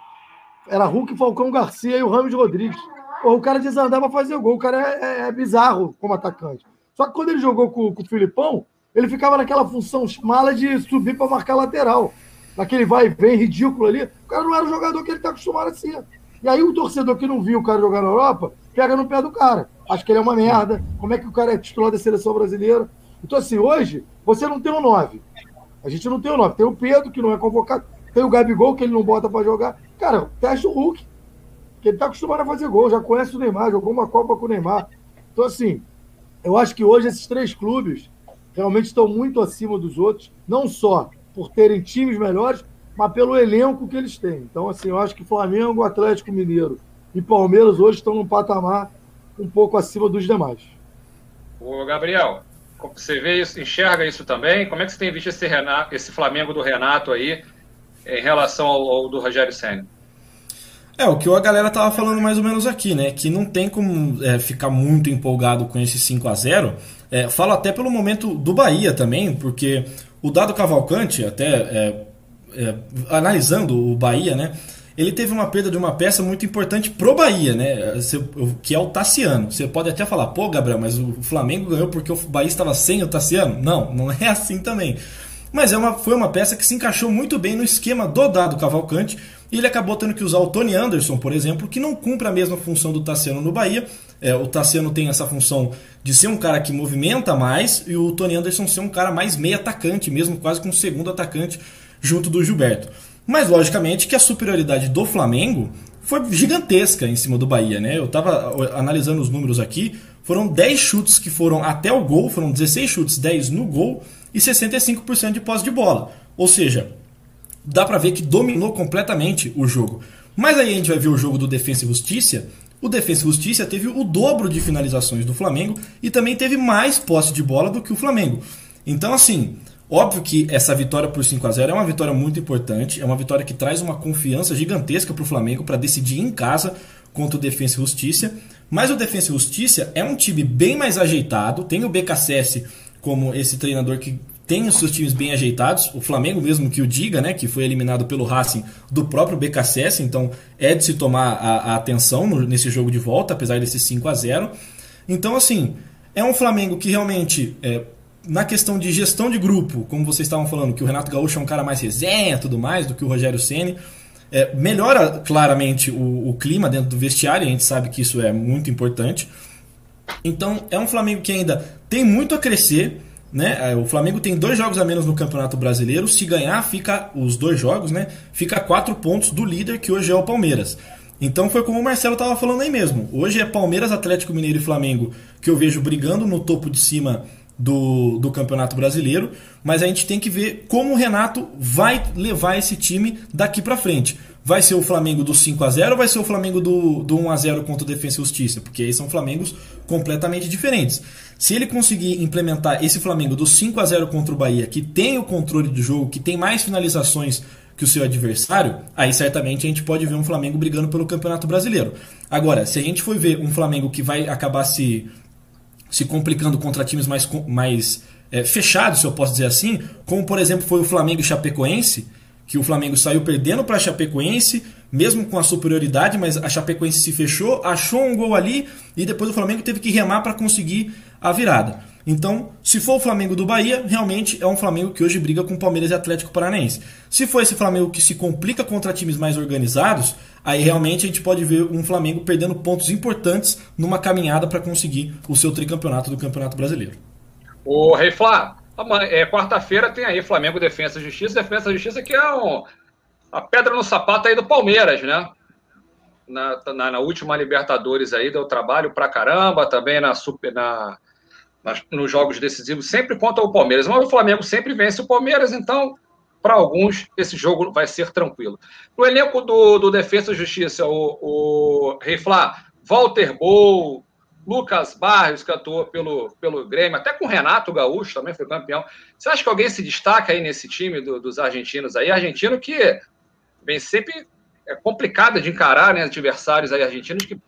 Era Hulk, Falcão Garcia e o Ramos Rodrigues. Pô, o cara desandava fazer gol. O cara é, é, é, bizarro como atacante. Só que quando ele jogou com, com o Filipão, ele ficava naquela função mala de subir para marcar lateral. Naquele vai e vem ridículo ali. O cara não era o jogador que ele está acostumado a ser. E aí o torcedor que não viu o cara jogar na Europa, pega no pé do cara. Acho que ele é uma merda. Como é que o cara é titular da seleção brasileira? Então, assim, hoje, você não tem um 9. A gente não tem um 9. Tem o Pedro, que não é convocado. Tem o Gabigol, que ele não bota para jogar. Cara, teste o Hulk. Que ele está acostumado a fazer gol. Já conhece o Neymar, jogou uma Copa com o Neymar. Então, assim, eu acho que hoje esses três clubes realmente estão muito acima dos outros. Não só por terem times melhores, mas pelo elenco que eles têm. Então, assim, eu acho que Flamengo, Atlético Mineiro e Palmeiras hoje estão num patamar um pouco acima dos demais. Ô, Gabriel, você vê isso, enxerga isso também? Como é que você tem visto esse, Renato, esse Flamengo do Renato aí em relação ao, ao do Rogério Senna? É, o que a galera tava falando mais ou menos aqui, né? Que não tem como é, ficar muito empolgado com esse 5 a 0 é, Falo até pelo momento do Bahia também, porque o Dado Cavalcante, até é, é, analisando o Bahia, né? ele teve uma perda de uma peça muito importante pro Bahia, né? Que é o Tassiano. Você pode até falar, pô, Gabriel, mas o Flamengo ganhou porque o Bahia estava sem o Tassiano? Não, não é assim também. Mas é uma, foi uma peça que se encaixou muito bem no esquema do dado Cavalcante. E ele acabou tendo que usar o Tony Anderson, por exemplo, que não cumpre a mesma função do Tassiano no Bahia. É, o Tassiano tem essa função de ser um cara que movimenta mais e o Tony Anderson ser um cara mais meio atacante, mesmo quase com um segundo atacante junto do Gilberto. Mas, logicamente, que a superioridade do Flamengo foi gigantesca em cima do Bahia, né? Eu estava analisando os números aqui, foram 10 chutes que foram até o gol, foram 16 chutes, 10 no gol e 65% de posse de bola. Ou seja, dá para ver que dominou completamente o jogo. Mas aí a gente vai ver o jogo do Defensa e Justiça. O Defensa e Justiça teve o dobro de finalizações do Flamengo e também teve mais posse de bola do que o Flamengo. Então, assim, Óbvio que essa vitória por 5 a 0 é uma vitória muito importante, é uma vitória que traz uma confiança gigantesca para o Flamengo para decidir em casa contra o Defensa e Justiça. Mas o Defensa e Justiça é um time bem mais ajeitado, tem o BKSS como esse treinador que tem os seus times bem ajeitados. O Flamengo mesmo que o diga, né? Que foi eliminado pelo Racing do próprio BKSS, então é de se tomar a, a atenção no, nesse jogo de volta, apesar desse 5 a 0 Então, assim, é um Flamengo que realmente, é, na questão de gestão de grupo, como vocês estavam falando, que o Renato Gaúcho é um cara mais resenha tudo mais do que o Rogério Ceni é, melhora claramente o, o clima dentro do vestiário, a gente sabe que isso é muito importante. Então, é um Flamengo que ainda tem muito a crescer né? É, o Flamengo tem dois jogos a menos no Campeonato Brasileiro. Se ganhar, fica os dois jogos, né? Fica quatro pontos do líder, que hoje é o Palmeiras. Então foi como o Marcelo estava falando aí mesmo. Hoje é Palmeiras, Atlético Mineiro e Flamengo que eu vejo brigando no topo de cima do, do Campeonato Brasileiro, mas a gente tem que ver como o Renato vai levar esse time daqui para frente. Vai ser o Flamengo do 5 a 0 ou vai ser o Flamengo do, do 1 a 0 contra o Defensa e Justiça? Porque aí são Flamengos completamente diferentes. Se ele conseguir implementar esse Flamengo do 5 a 0 contra o Bahia, que tem o controle do jogo, que tem mais finalizações que o seu adversário, aí certamente a gente pode ver um Flamengo brigando pelo Campeonato Brasileiro. Agora, se a gente for ver um Flamengo que vai acabar se se complicando contra times mais, mais é, fechados, se eu posso dizer assim, como por exemplo foi o Flamengo Chapecoense, que o Flamengo saiu perdendo para a Chapecoense, mesmo com a superioridade, mas a Chapecoense se fechou, achou um gol ali e depois o Flamengo teve que remar para conseguir a virada. Então, se for o Flamengo do Bahia, realmente é um Flamengo que hoje briga com Palmeiras e Atlético Paranaense. Se for esse Flamengo que se complica contra times mais organizados, aí realmente a gente pode ver um Flamengo perdendo pontos importantes numa caminhada para conseguir o seu tricampeonato do Campeonato Brasileiro. O Rei Flá, é, quarta-feira tem aí Flamengo Defesa e Justiça. Defesa e Justiça que é um, a pedra no sapato aí do Palmeiras, né? Na, na, na última Libertadores aí deu trabalho pra caramba, também na Super. Na, nos jogos decisivos, sempre contra o Palmeiras. Mas o Flamengo sempre vence o Palmeiras, então, para alguns, esse jogo vai ser tranquilo. No elenco do, do Defesa e Justiça, o, o Rei Flá, Walter Bol, Lucas Barrios, que atuou pelo, pelo Grêmio, até com Renato Gaúcho, também foi campeão. Você acha que alguém se destaca aí nesse time do, dos argentinos aí? Argentino que vem sempre é complicado de encarar, né? Adversários aí argentinos que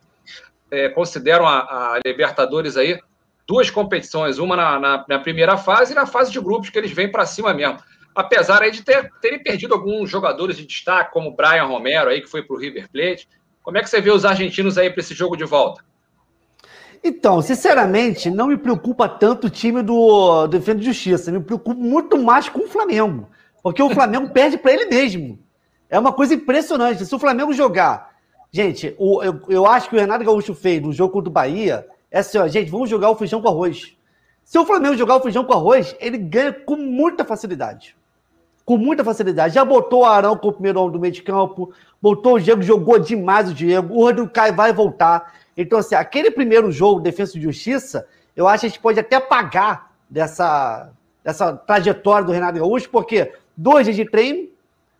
é, consideram a, a Libertadores aí duas competições, uma na, na, na, primeira fase e na fase de grupos, que eles vêm para cima mesmo. Apesar aí de ter, terem perdido alguns jogadores de destaque, como Brian Romero, aí, que foi para o River Plate. Como é que você vê os argentinos aí para esse jogo de volta? Então, sinceramente, não me preocupa tanto o time do Defesa de Justiça. Me preocupa muito mais com o Flamengo. Porque o Flamengo perde para ele mesmo. É uma coisa impressionante. Se o Flamengo jogar. Gente, o, eu, eu acho que o Renato Gaúcho fez no jogo contra o Bahia é assim, ó, gente, vamos jogar o feijão com arroz. Se o Flamengo jogar o feijão com arroz, ele ganha com muita facilidade. Com muita facilidade. Já botou o Arão com o primeiro homem do meio de campo, botou o Diego, jogou demais o Diego, o Rodrigo Caio vai voltar. Então, assim, aquele primeiro jogo, Defesa e Justiça, eu acho que a gente pode até pagar dessa, dessa trajetória do Renato Gaúcho, porque dois dias de treino,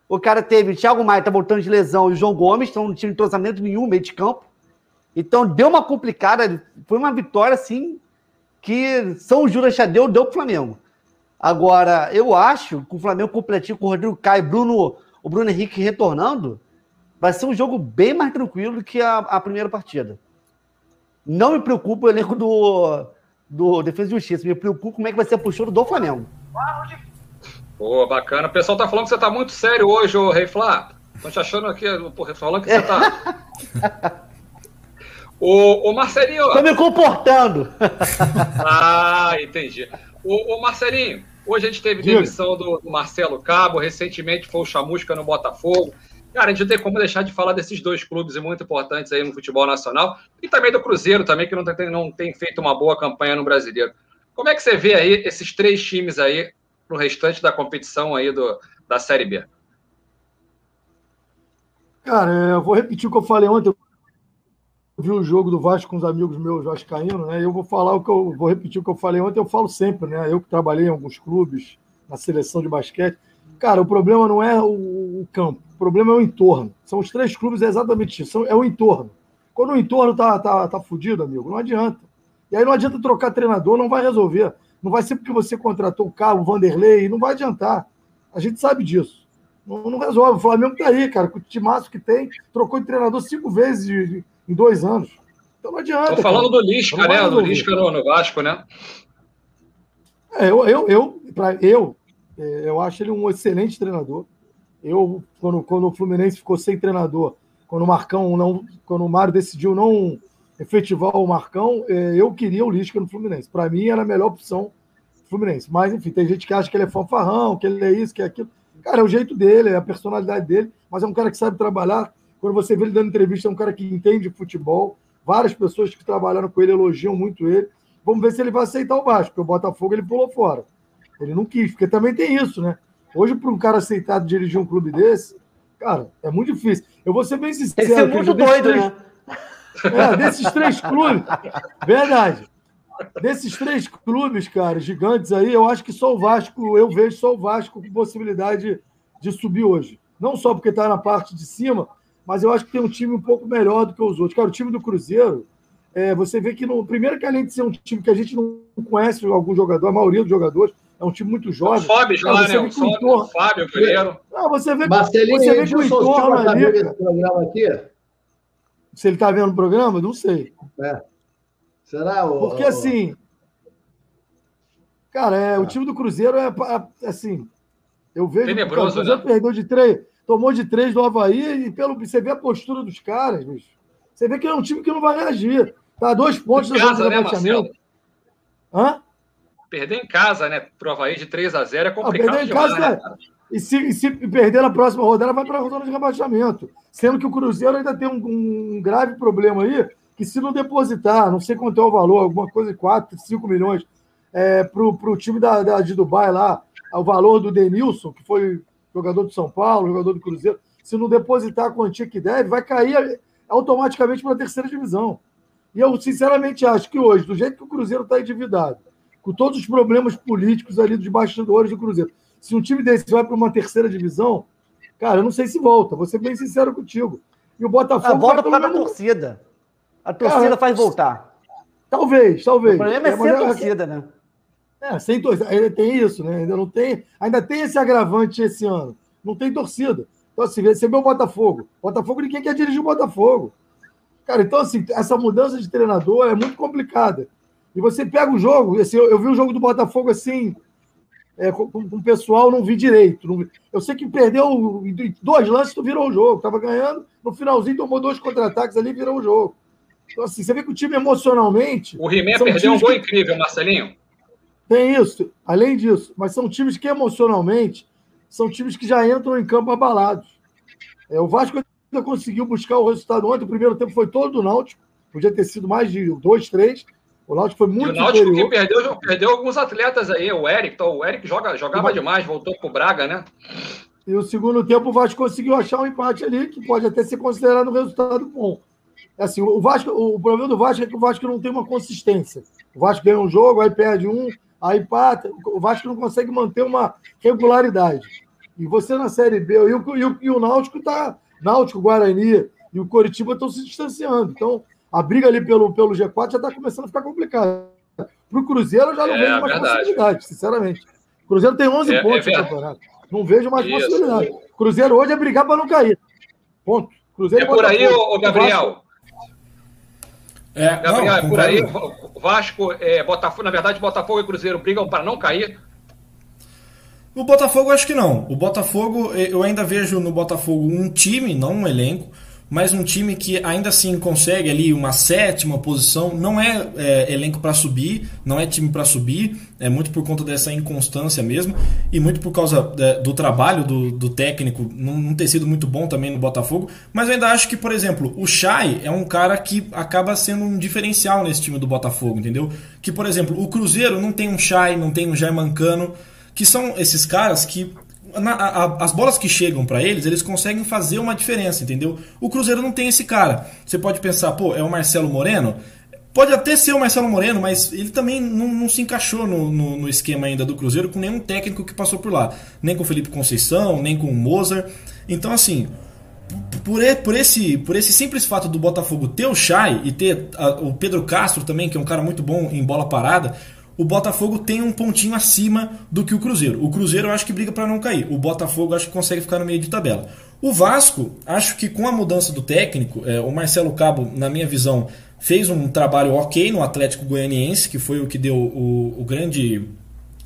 o cara teve o Thiago Maia, tá voltando de lesão, e o João Gomes, então não tinha entrosamento nenhum meio de campo. Então deu uma complicada, foi uma vitória assim que São Judas já deu, deu pro Flamengo. Agora, eu acho que o Flamengo completinho com o Rodrigo Caio, Bruno, o Bruno Henrique retornando, vai ser um jogo bem mais tranquilo do que a, a primeira partida. Não me preocupa o elenco do, do Defesa e Justiça, me preocupa como é que vai ser a postura do Flamengo. Pô, bacana. O pessoal tá falando que você tá muito sério hoje, ô Rei Flá. Tô te achando aqui, porra, falando que você tá. O, o Marcelinho. Tô me comportando. ah, entendi. O, o Marcelinho, hoje a gente teve demissão do, do, Marcelo Cabo, recentemente foi o Chamusca no Botafogo. Cara, a gente não tem como deixar de falar desses dois clubes muito importantes aí no futebol nacional e também do Cruzeiro também, que não tem, não tem feito uma boa campanha no Brasileiro. Como é que você vê aí esses três times aí no restante da competição aí do, da Série B? Cara, eu vou repetir o que eu falei ontem vi o jogo do Vasco com os amigos meus vascaínos, né? Eu vou falar o que eu vou repetir o que eu falei ontem, eu falo sempre, né? Eu que trabalhei em alguns clubes na seleção de basquete. Cara, o problema não é o, o campo, problema é o entorno. São os três clubes, é exatamente isso, é o entorno. Quando o entorno tá, tá, tá fudido, amigo, não adianta. E aí não adianta trocar treinador, não vai resolver. Não vai ser porque você contratou o Carlos, o Vanderlei, não vai adiantar. A gente sabe disso. Não, não resolve. O Flamengo tá aí, cara, com o timaço que tem, trocou de treinador cinco vezes de, em dois anos. Então não adianta. Estou falando cara. do Lisca, né? Do Lisca no, no Vasco, né? É, eu, eu, eu, pra, eu, é, eu acho ele um excelente treinador. Eu, quando, quando o Fluminense ficou sem treinador, quando o Marcão não. Quando o Mário decidiu não efetivar o Marcão, é, eu queria o Lisca no Fluminense. Para mim era a melhor opção Fluminense. Mas, enfim, tem gente que acha que ele é fanfarrão, que ele é isso, que é aquilo. Cara, é o jeito dele, é a personalidade dele, mas é um cara que sabe trabalhar. Quando você vê ele dando entrevista, é um cara que entende futebol. Várias pessoas que trabalharam com ele elogiam muito ele. Vamos ver se ele vai aceitar o Vasco, porque o Botafogo ele pulou fora. Ele não quis, porque também tem isso, né? Hoje, para um cara aceitar dirigir um clube desse, cara, é muito difícil. Eu vou ser bem sincero. Tem que ser muito doido, três... né? É, desses três clubes, verdade. Desses três clubes, cara, gigantes aí, eu acho que só o Vasco, eu vejo só o Vasco com possibilidade de subir hoje. Não só porque está na parte de cima, mas eu acho que tem um time um pouco melhor do que os outros. Cara, o time do Cruzeiro, é, você vê que no primeiro que além de ser um time que a gente não conhece algum jogador, a maioria dos jogadores, é um time muito jovem. O Fábio lá, né? O, entorno... Fábio, Guerreiro. Não, você vê, Marcelinho, você vê que o entorno ali... programa aqui? Se ele está vendo o programa, não sei. É. Será? O, Porque, assim... Cara, é, o time do Cruzeiro é, é assim... Eu vejo Tenebroso, cara, o Cruzeiro né? perdeu de três, tomou de três do Havaí e pelo, você vê a postura dos caras, bicho. Você vê que é um time que não vai reagir. Tá a dois pontos zona de rebaixamento. Hã? Perder em casa, né? Pro Havaí de 3 a 0 é complicado. Ah, perder em casa, né? E se, e se perder na próxima rodada, vai para a zona de rebaixamento. Sendo que o Cruzeiro ainda tem um, um, grave problema aí, que se não depositar, não sei quanto é o valor, alguma coisa de 4, 5 milhões, é, para o time da, da, de Dubai lá, o valor do Denilson, que foi jogador de São Paulo, jogador do Cruzeiro, se não depositar a quantia que deve, vai cair automaticamente para a terceira divisão. E eu, sinceramente, acho que hoje, do jeito que o Cruzeiro está endividado, com todos os problemas políticos ali dos bastidores do Cruzeiro, se um time desse vai para uma terceira divisão, cara, eu não sei se volta, vou ser bem sincero contigo. E o Botafogo. A volta por causa da torcida. A torcida cara, faz voltar. Talvez, talvez. O problema é, é sem a torcida, né? É, sem torcida. Ainda tem isso, né? Ainda não tem. Ainda tem esse agravante esse ano. Não tem torcida. Então, assim, você vê o Botafogo. Botafogo, ninguém quer dirigir o Botafogo. Cara, então, assim, essa mudança de treinador é muito complicada. E você pega o jogo, assim, eu, eu vi o jogo do Botafogo assim, é, com, com, o pessoal, não vi direito. Não vi. Eu sei que perdeu dois lances, tu virou o jogo. Tava ganhando, no finalzinho tomou dois contra-ataques ali e virou o jogo. Então, assim, você vê que o time emocionalmente. O Rimé perdeu um gol que... incrível, Marcelinho. Tem isso, além disso, mas são times que emocionalmente são times que já entram em campo abalados. É, o Vasco ainda conseguiu buscar o resultado ontem. O primeiro tempo foi todo do Náutico, podia ter sido mais de dois, três. O Náutico foi muito e o Náutico superior. que perdeu, perdeu alguns atletas aí. O Eric, então, o Eric joga, jogava Mas... demais, voltou para o Braga, né? E o segundo tempo o Vasco conseguiu achar um empate ali, que pode até ser considerado um resultado bom. Assim, o, Vasco, o problema do Vasco é que o Vasco não tem uma consistência. O Vasco ganha um jogo, aí perde um, aí empata. O Vasco não consegue manter uma regularidade. E você na Série B, e o, e o, e o Náutico está. Náutico, Guarani e o Coritiba estão se distanciando. Então, a briga ali pelo, pelo G4 já está começando a ficar complicada. Para o Cruzeiro, eu já não é, vejo mais verdade. possibilidade, sinceramente. O Cruzeiro tem 11 é, é pontos é no campeonato. Não vejo mais Isso. possibilidade. O Cruzeiro hoje é brigar para não cair. Ponto. Cruzeiro é por aí, ô, Gabriel. É, Gabriel, não, é por aí. Vasco, é, Botafogo, na verdade, Botafogo e Cruzeiro brigam para não cair. O Botafogo acho que não. O Botafogo, eu ainda vejo no Botafogo um time, não um elenco, mas um time que ainda assim consegue ali uma sétima posição. Não é, é elenco para subir, não é time para subir, é muito por conta dessa inconstância mesmo e muito por causa é, do trabalho do, do técnico não, não, ter sido muito bom também no Botafogo. Mas eu ainda acho que, por exemplo, o Chay é um cara que acaba sendo um diferencial nesse time do Botafogo, entendeu? Que, por exemplo, o Cruzeiro não tem um Chay, não tem um Jair Mancano que são esses caras que na, a, as bolas que chegam para eles, eles conseguem fazer uma diferença, entendeu? O Cruzeiro não tem esse cara. Você pode pensar, pô, é o Marcelo Moreno? Pode até ser o Marcelo Moreno, mas ele também não, não se encaixou no, no, no, esquema ainda do Cruzeiro com nenhum técnico que passou por lá. Nem com o Felipe Conceição, nem com o Mozart. Então, assim, por, por, esse, por esse simples fato do Botafogo ter o Chay e ter a, o Pedro Castro também, que é um cara muito bom em bola parada, o Botafogo tem um pontinho acima do que o Cruzeiro. O Cruzeiro eu acho que briga para não cair. O Botafogo acho que consegue ficar no meio de tabela. O Vasco, acho que com a mudança do técnico, é, o Marcelo Cabo, na minha visão, fez um trabalho ok no Atlético Goianiense, que foi o que deu o, o grande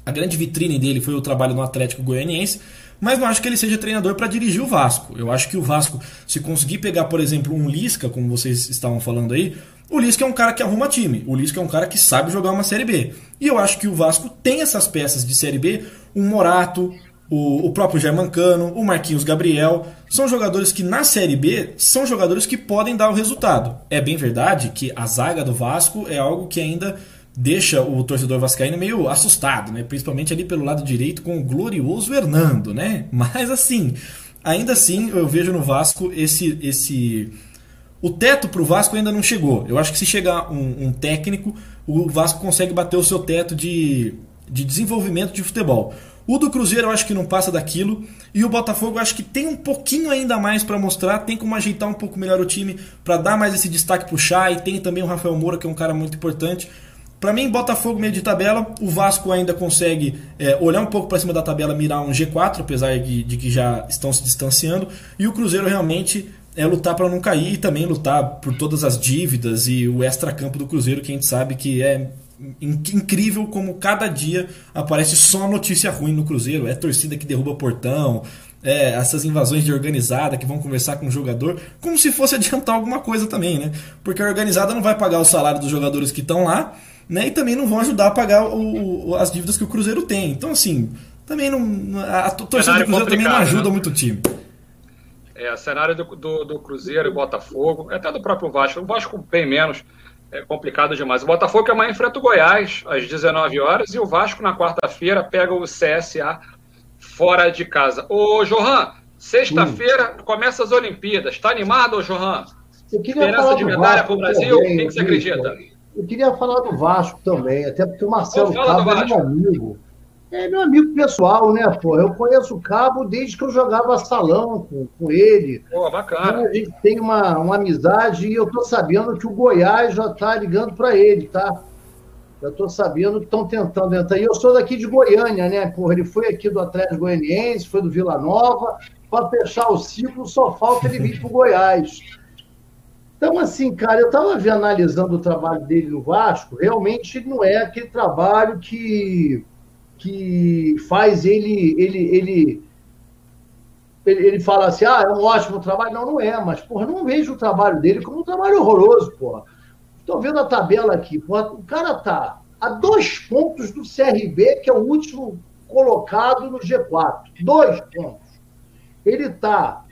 a grande vitrine dele foi o trabalho no Atlético Goianiense, mas não acho que ele seja treinador para dirigir o Vasco. Eu acho que o Vasco, se conseguir pegar, por exemplo, um Lisca, como vocês estavam falando aí, o Lisca é um cara que arruma time. O Lisca é um cara que sabe jogar uma Série B. E eu acho que o Vasco tem essas peças de Série B, o Morato, o, o próprio Germancano, o Marquinhos Gabriel, são jogadores que na Série B são jogadores que podem dar o resultado. É bem verdade que a zaga do Vasco é algo que ainda deixa o torcedor vascaíno meio assustado, né? Principalmente ali pelo lado direito com o glorioso Hernando, né? Mas assim, ainda assim eu vejo no Vasco esse esse o teto para o Vasco ainda não chegou. Eu acho que se chegar um, um, técnico, o Vasco consegue bater o seu teto de, de desenvolvimento de futebol. O do Cruzeiro eu acho que não passa daquilo. E o Botafogo eu acho que tem um pouquinho ainda mais para mostrar. Tem como ajeitar um pouco melhor o time para dar mais esse destaque pro Chay. Tem também o Rafael Moura, que é um cara muito importante. Para mim, Botafogo meio de tabela. O Vasco ainda consegue é, olhar um pouco para cima da tabela, mirar um G4, apesar de, de, que já estão se distanciando. E o Cruzeiro realmente é lutar para não cair e também lutar por todas as dívidas e o extra-campo do Cruzeiro, que a gente sabe que é incrível como cada dia aparece só notícia ruim no Cruzeiro. É torcida que derruba portão, é, essas invasões de organizada que vão conversar com o jogador, como se fosse adiantar alguma coisa também, né? Porque a organizada não vai pagar o salário dos jogadores que estão lá, né? E também não vão ajudar a pagar o, o, as dívidas que o Cruzeiro tem. Então, assim, também não. A, torcida do Cruzeiro também não ajuda né? muito o time. É, cenário do, do, do Cruzeiro e Botafogo, até do próprio Vasco. O Vasco bem menos, é complicado demais. O Botafogo amanhã enfrenta o Goiás às 19 horas e o Vasco na quarta-feira pega o CSA fora de casa. Ô, Johan, sexta-feira hum. começa as Olimpíadas. Está animado, Johan? Esperança de medalha para o Brasil? o que, que, você acredita? Eu queria falar do Vasco também, até porque o Marcelo Cabo é meu amigo. É meu amigo pessoal, né, pô? Eu conheço o Cabo desde que eu jogava salão com, com ele. Pô, bacana. Então, a gente tem uma, uma amizade e eu tô sabendo que o Goiás já tá ligando para ele, tá? Já tô sabendo que estão tentando entrar. E eu sou daqui de Goiânia, né? Porra, ele foi aqui do Atlético Goianiense, foi do Vila Nova. Para fechar o ciclo, só falta ele vir pro Goiás. Então, assim, cara, eu estava analisando o trabalho dele no Vasco, realmente não é aquele trabalho que que faz ele, ele, ele, ele, ele fala assim, ah, é um ótimo trabalho. Não, não é, mas, porra, não vejo o trabalho dele como um trabalho horroroso, porra. Estou vendo a tabela aqui, porra, o cara tá a dois pontos do CRB, que é o último colocado no G4. Dois pontos. Ele tá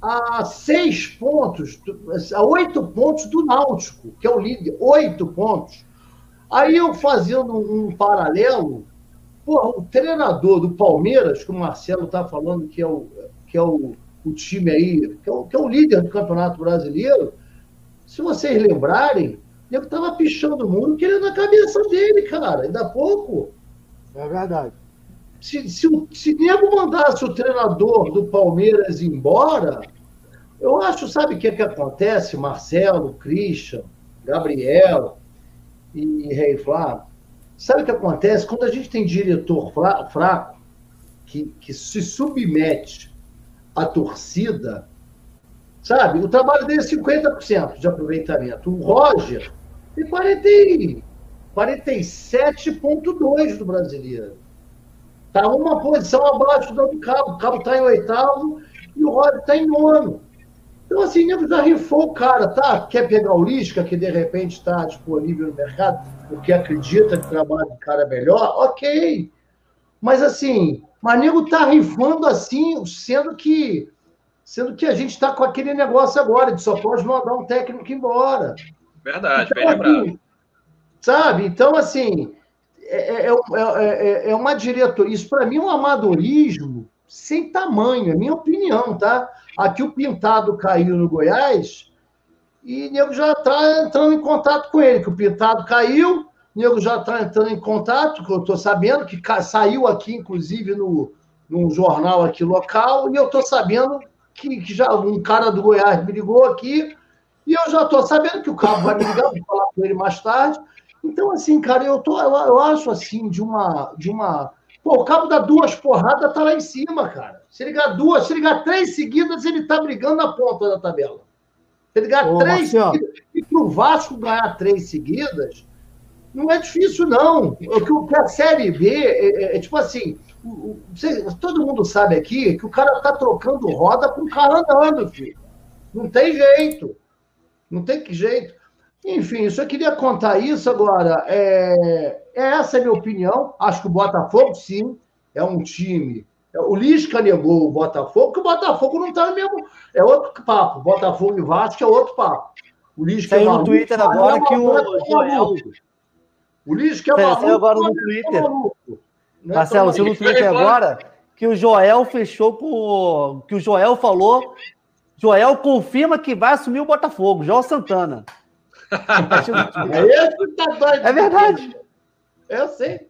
a seis pontos, a oito pontos do Náutico, que é o líder, oito pontos. Aí eu fazendo um paralelo, Porra, o treinador do Palmeiras, que o Marcelo está falando que é o, que é o, o time aí, que é o, que é o líder do Campeonato Brasileiro, se vocês lembrarem, ele estava pichando o mundo querendo a cabeça dele, cara, ainda há pouco. É verdade. Se, se, se Nego mandasse o treinador do Palmeiras embora, eu acho, sabe o que, é que acontece, Marcelo, Christian, Gabriel e Rei Flávio? Sabe o que acontece? Quando a gente tem diretor fraco, que, que se submete à torcida, sabe? O trabalho dele é 50% de aproveitamento. O Roger tem 47,2% do brasileiro. Está uma posição abaixo do Cabo. O Cabo está em oitavo e o Roger está em nono. Então, assim, nego já rifou o cara, tá? Quer pegar o Lisca, que de repente está disponível no mercado, porque acredita que o trabalho do cara é melhor, ok. Mas, assim, mas nego tá rifando assim, sendo que sendo que a gente está com aquele negócio agora, de só pode mandar um técnico embora. Verdade, então, bem lembrado. Assim, sabe? Então, assim, é, é, é, é uma diretoria. Isso, para mim, é um amadorismo sem tamanho, é minha opinião, tá? Aqui o Pintado caiu no Goiás e o nego já está entrando em contato com ele, que o Pintado caiu, o nego já está entrando em contato, que eu estou sabendo, que saiu aqui, inclusive, no, num jornal aqui local, e eu estou sabendo que, que, já um cara do Goiás me ligou aqui, e eu já estou sabendo que o Cabo vai me ligar, vou falar com ele mais tarde. Então, assim, cara, eu, tô, eu, eu acho assim, de uma. De uma Pô, o Cabo dá duas porradas, tá lá em cima, cara. Se ligar duas, se ligar três seguidas, ele tá brigando na ponta da tabela. Se ligar Ô, três Marcelo. seguidas, e pro Vasco ganhar três seguidas, Não é difícil, não. O que a Série B é, é, é tipo assim: você, todo mundo sabe aqui que o cara tá trocando roda com o carro andando, filho. Não tem jeito. Não tem que jeito. Enfim, só queria contar isso agora. É, é essa a minha opinião. Acho que o Botafogo, sim, é um time. O Lisca negou o Botafogo, que o Botafogo não está no mesmo. É outro papo. Botafogo e Vasco é outro papo. O Lisca Saiu é no Twitter agora que o Joel. O Lisca é maluco. Agora no é Twitter. Marcelo, saiu no Twitter agora que o Joel fechou com. Que o Joel falou. Joel confirma que vai assumir o Botafogo, Joel Santana. É esse tá doido. É verdade. Eu sei.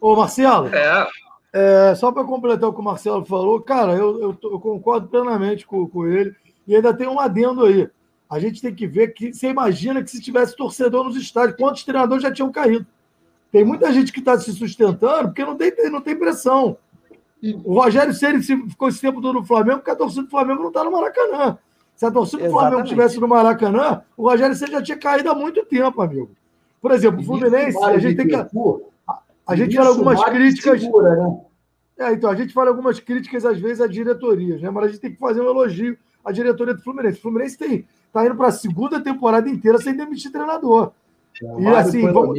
Ô, Marcelo. É. É, só para completar o que o Marcelo falou, cara, eu, eu, eu concordo plenamente com, com, ele. E ainda tem um adendo aí. A gente tem que ver que você imagina que se tivesse torcedor nos estádios, quantos treinadores já tinham caído? Tem muita gente que está se sustentando porque não tem, não tem pressão. O Rogério Ceni ficou esse tempo todo no Flamengo porque a torcida do Flamengo não está no Maracanã. Se a torcida do Flamengo estivesse no Maracanã, o Rogério Ceni já tinha caído há muito tempo, amigo. Por exemplo, o Fluminense, a gente tem que. A gente fala algumas críticas. Segura, né? É, então, a gente fala algumas críticas, às vezes, a diretorias, né? Mas a gente tem que fazer um elogio à diretoria do Fluminense. O Fluminense tem, tá indo para a segunda temporada inteira sem demitir treinador. e assim, vamos...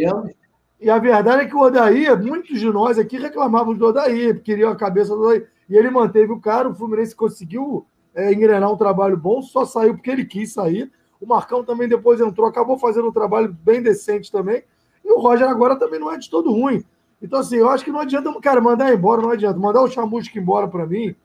E a verdade é que o Odaí, muitos de nós aqui reclamavam do Odaí, queriam a cabeça do Odaí. E ele manteve o cara, o Fluminense conseguiu é, engrenar um trabalho bom, só saiu porque ele quis sair. O Marcão também depois entrou, acabou fazendo um trabalho bem decente também. E o Roger agora também não é de todo ruim. Então, assim, eu acho que não adianta, cara, mandar embora, não adianta. Mandar o Chamusca embora para mim,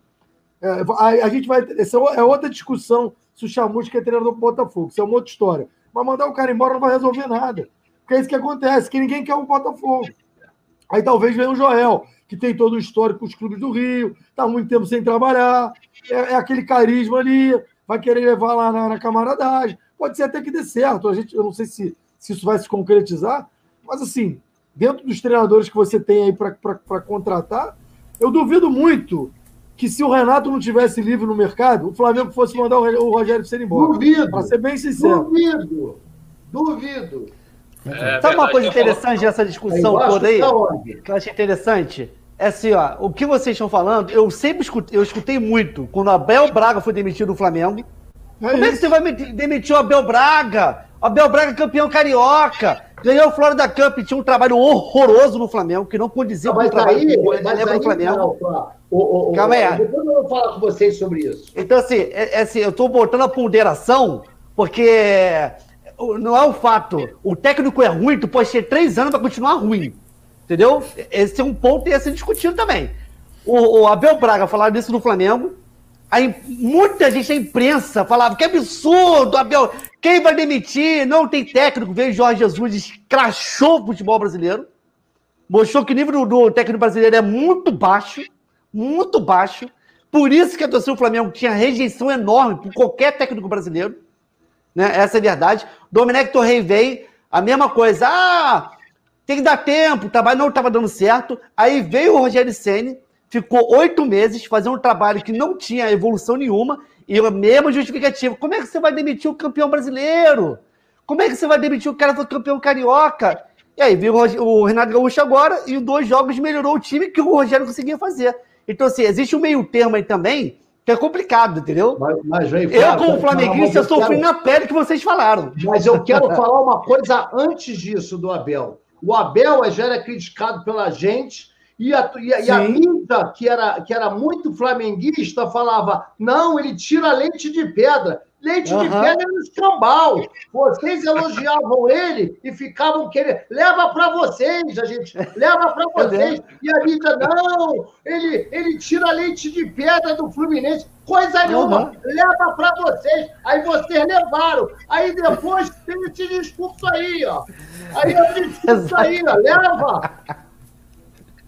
é, a, a, gente vai. Essa é outra discussão se o Chamusca é treinador do Botafogo. Isso é uma outra história. Mas mandar o cara embora não vai resolver nada. Porque é isso que acontece, que ninguém quer o Botafogo. Aí talvez venha o Joel, que tem todo o histórico com os clubes do Rio, está muito tempo sem trabalhar, é, é, aquele carisma ali, vai querer levar lá na, na, camaradagem. Pode ser até que dê certo. A gente, eu não sei se, se isso vai se concretizar, mas assim, dentro dos treinadores que você tem aí para contratar, eu duvido muito que se o Renato não tivesse livre no mercado, o Flamengo fosse mandar o Rogério ser embora. Duvido. Para ser bem sincero. Duvido. Duvido. É, Sabe uma coisa interessante dessa discussão toda aí? Que eu achei interessante? É assim, ó, o que vocês estão falando, eu sempre escutei, eu escutei muito. Quando Abel Braga foi demitido do Flamengo. É como isso. é que você vai demitir o Abel Braga? O Abel Braga campeão carioca. Ganhou o Florida Cup, tinha um trabalho horroroso no Flamengo, que não condizia com o trabalho aí, aí, Flamengo. Não, o, o, Calma aí. Depois eu vou falar com vocês sobre isso. Então, assim, é, é assim eu estou botando a ponderação, porque não é o fato. O técnico é ruim, tu pode ter três anos para continuar ruim. Entendeu? Esse é um ponto e ia ser discutido também. O, o Abel Braga falava disso no Flamengo, Aí muita gente da imprensa falava que absurdo, Abel. Quem vai demitir? Não tem técnico. Veio Jorge Jesus, escrachou o futebol brasileiro. Mostrou que o nível do, do técnico brasileiro é muito baixo. Muito baixo. Por isso que a torcida do Flamengo tinha rejeição enorme por qualquer técnico brasileiro. Né? Essa é a verdade. Domenech Torrey veio, a mesma coisa. Ah, tem que dar tempo, o trabalho não estava dando certo. Aí veio o Rogério Senni, ficou oito meses fazendo um trabalho que não tinha evolução nenhuma e a mesma justificativa. Como é que você vai demitir o campeão brasileiro? Como é que você vai demitir o cara que foi campeão carioca? E aí veio o Renato Gaúcho agora e os dois jogos melhorou o time que o Rogério conseguia fazer. Então, assim, existe um meio termo aí também que é complicado, entendeu? Mas, mas vem, eu, como flamenguista, sofri quero... na pele que vocês falaram. Mas eu quero falar uma coisa antes disso do Abel. O Abel já era criticado pela gente e a, e, e a mídia, que era, que era muito flamenguista, falava: não, ele tira leite de pedra. Leite uhum. de pedra no escambau. Vocês elogiavam ele e ficavam querendo. Leva para vocês, a gente. Leva para vocês. E a mídia, não, ele, ele tira leite de pedra do Fluminense. Coisa nenhuma. Uhum. Leva para vocês. Aí vocês levaram. Aí depois tem esse discurso aí, ó. Aí esse discurso aí, ó. Leva.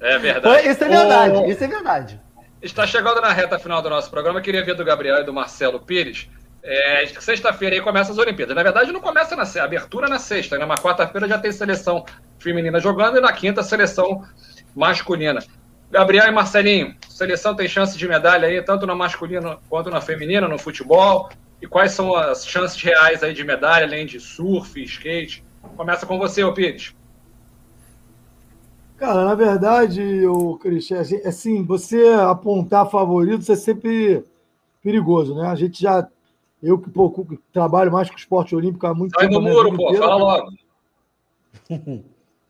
É verdade. Isso é verdade, o... isso é verdade. Está chegando na reta final do nosso programa. Eu queria ver do Gabriel e do Marcelo Pires. É, Sexta-feira aí começa as Olimpíadas. Na verdade, não começa na abertura na sexta, né? Na quarta-feira já tem seleção feminina jogando e na quinta seleção masculina. Gabriel e Marcelinho, seleção tem chance de medalha aí, tanto na masculina quanto na feminina, no futebol. E quais são as chances reais aí de medalha, além de surf, skate? Começa com você, ô Pires. Cara, na verdade, o Cristian, assim, assim, você apontar favoritos é sempre perigoso, né? A gente já. Eu que pouco trabalho mais com esporte olímpico há muito Sai tempo. Sai no muro, pô, fala logo.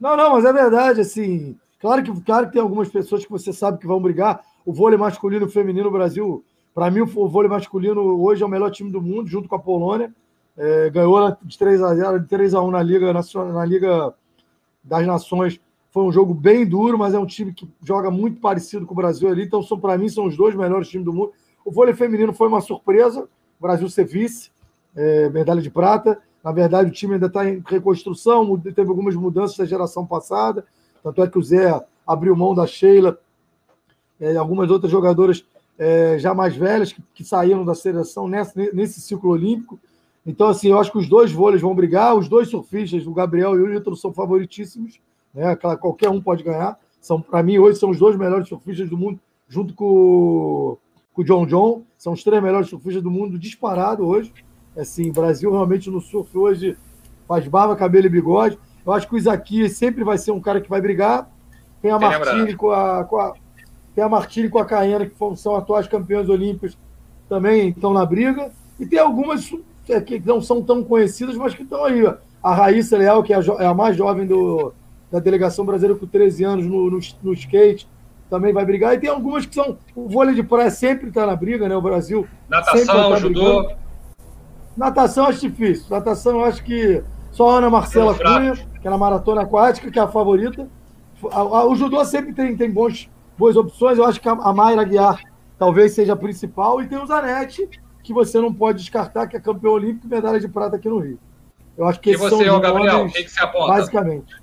Não, não, mas é verdade, assim. Claro que, claro que tem algumas pessoas que você sabe que vão brigar. O vôlei masculino e feminino no Brasil, para mim, o vôlei masculino hoje é o melhor time do mundo, junto com a Polônia. É, ganhou de 3 a 0 de 3 a 1 na Liga, na Liga das Nações. Foi um jogo bem duro, mas é um time que joga muito parecido com o Brasil ali. Então, para mim, são os dois melhores times do mundo. O vôlei feminino foi uma surpresa. O Brasil ser vice, é, medalha de prata. Na verdade, o time ainda está em reconstrução, teve algumas mudanças da geração passada. Tanto é que o Zé abriu mão da Sheila é, algumas outras jogadoras é, já mais velhas que, que, saíram da seleção nessa, nesse ciclo olímpico. Então, assim, eu acho que os dois vôleis vão brigar, os dois surfistas, o Gabriel e o Ítalo, são favoritíssimos. Né? Qualquer um pode ganhar. São, para mim, hoje são os dois melhores surfistas do mundo, junto com, com o John John. São os três melhores surfistas do mundo, disparado hoje. Assim, Brasil realmente no surf hoje faz barba, cabelo e bigode. Eu acho que o Isaquias sempre vai ser um cara que vai brigar. Tem a Martini com a, com a, tem a Martini com a Caiana, que são atuais campeões olímpicos, também estão na briga. E tem algumas que não são tão conhecidas, mas que estão aí. A Raíssa Leal, que é a, é a mais jovem do, da delegação brasileira com 13 anos no, no, no, skate, também vai brigar. E tem algumas que são. O vôlei de praia sempre está na briga, né? O Brasil. Natação, tá judô. Brigando. Natação acho difícil. Natação eu acho que só a Ana Marcela Cunha, que é na maratona aquática, que é a favorita. O judô sempre tem, tem bons, boas opções. Eu acho que a Mayra Guiar talvez seja a principal. E tem o Zanetti, que você não pode descartar, que é campeão olímpico e medalha de prata aqui no Rio. Eu acho que e você, são Gabriel, o que, que você aponta? Basicamente.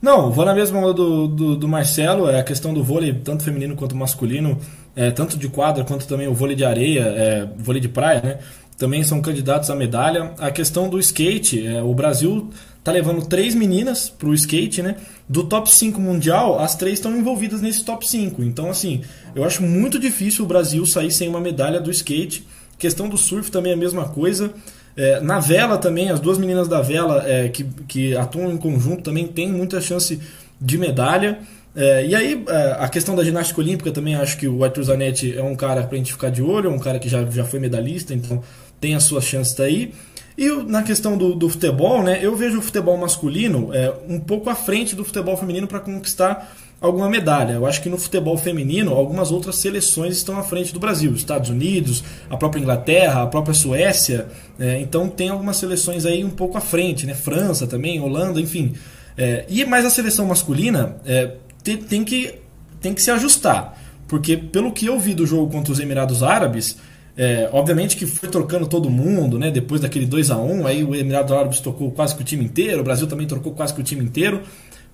Não, vou na mesma onda do, do, do, Marcelo, é a questão do vôlei, tanto feminino quanto masculino, é, tanto de quadra quanto também o vôlei de areia, é, vôlei de praia, né? Também são candidatos à medalha. A questão do skate, é, o Brasil tá levando três meninas pro skate, né? Do top 5 mundial, as três estão envolvidas nesse top 5. Então, assim, eu acho muito difícil o Brasil sair sem uma medalha do skate. Questão do surf também é a mesma coisa. É, na vela também, as duas meninas da vela é, que, que atuam em conjunto também têm muita chance de medalha. É, e aí, é, a questão da ginástica olímpica também, acho que o Arthur Zanetti é um cara para a gente ficar de olho, é um cara que já, já foi medalhista, então tem as suas chances daí. E na questão do, do futebol, né, eu vejo o futebol masculino é, um pouco à frente do futebol feminino para conquistar alguma medalha. Eu acho que no futebol feminino, algumas outras seleções estão à frente do Brasil. Estados Unidos, a própria Inglaterra, a própria Suécia. É, então tem algumas seleções aí um pouco à frente, né? França também, Holanda, enfim. É, e mais a seleção masculina é, tem, tem, que, tem que se ajustar. Porque pelo que eu vi do jogo contra os Emirados Árabes, é, obviamente que foi trocando todo mundo, né? Depois daquele 2 a 1 aí o Emirados Árabes trocou quase que o time inteiro, o Brasil também trocou quase que o time inteiro.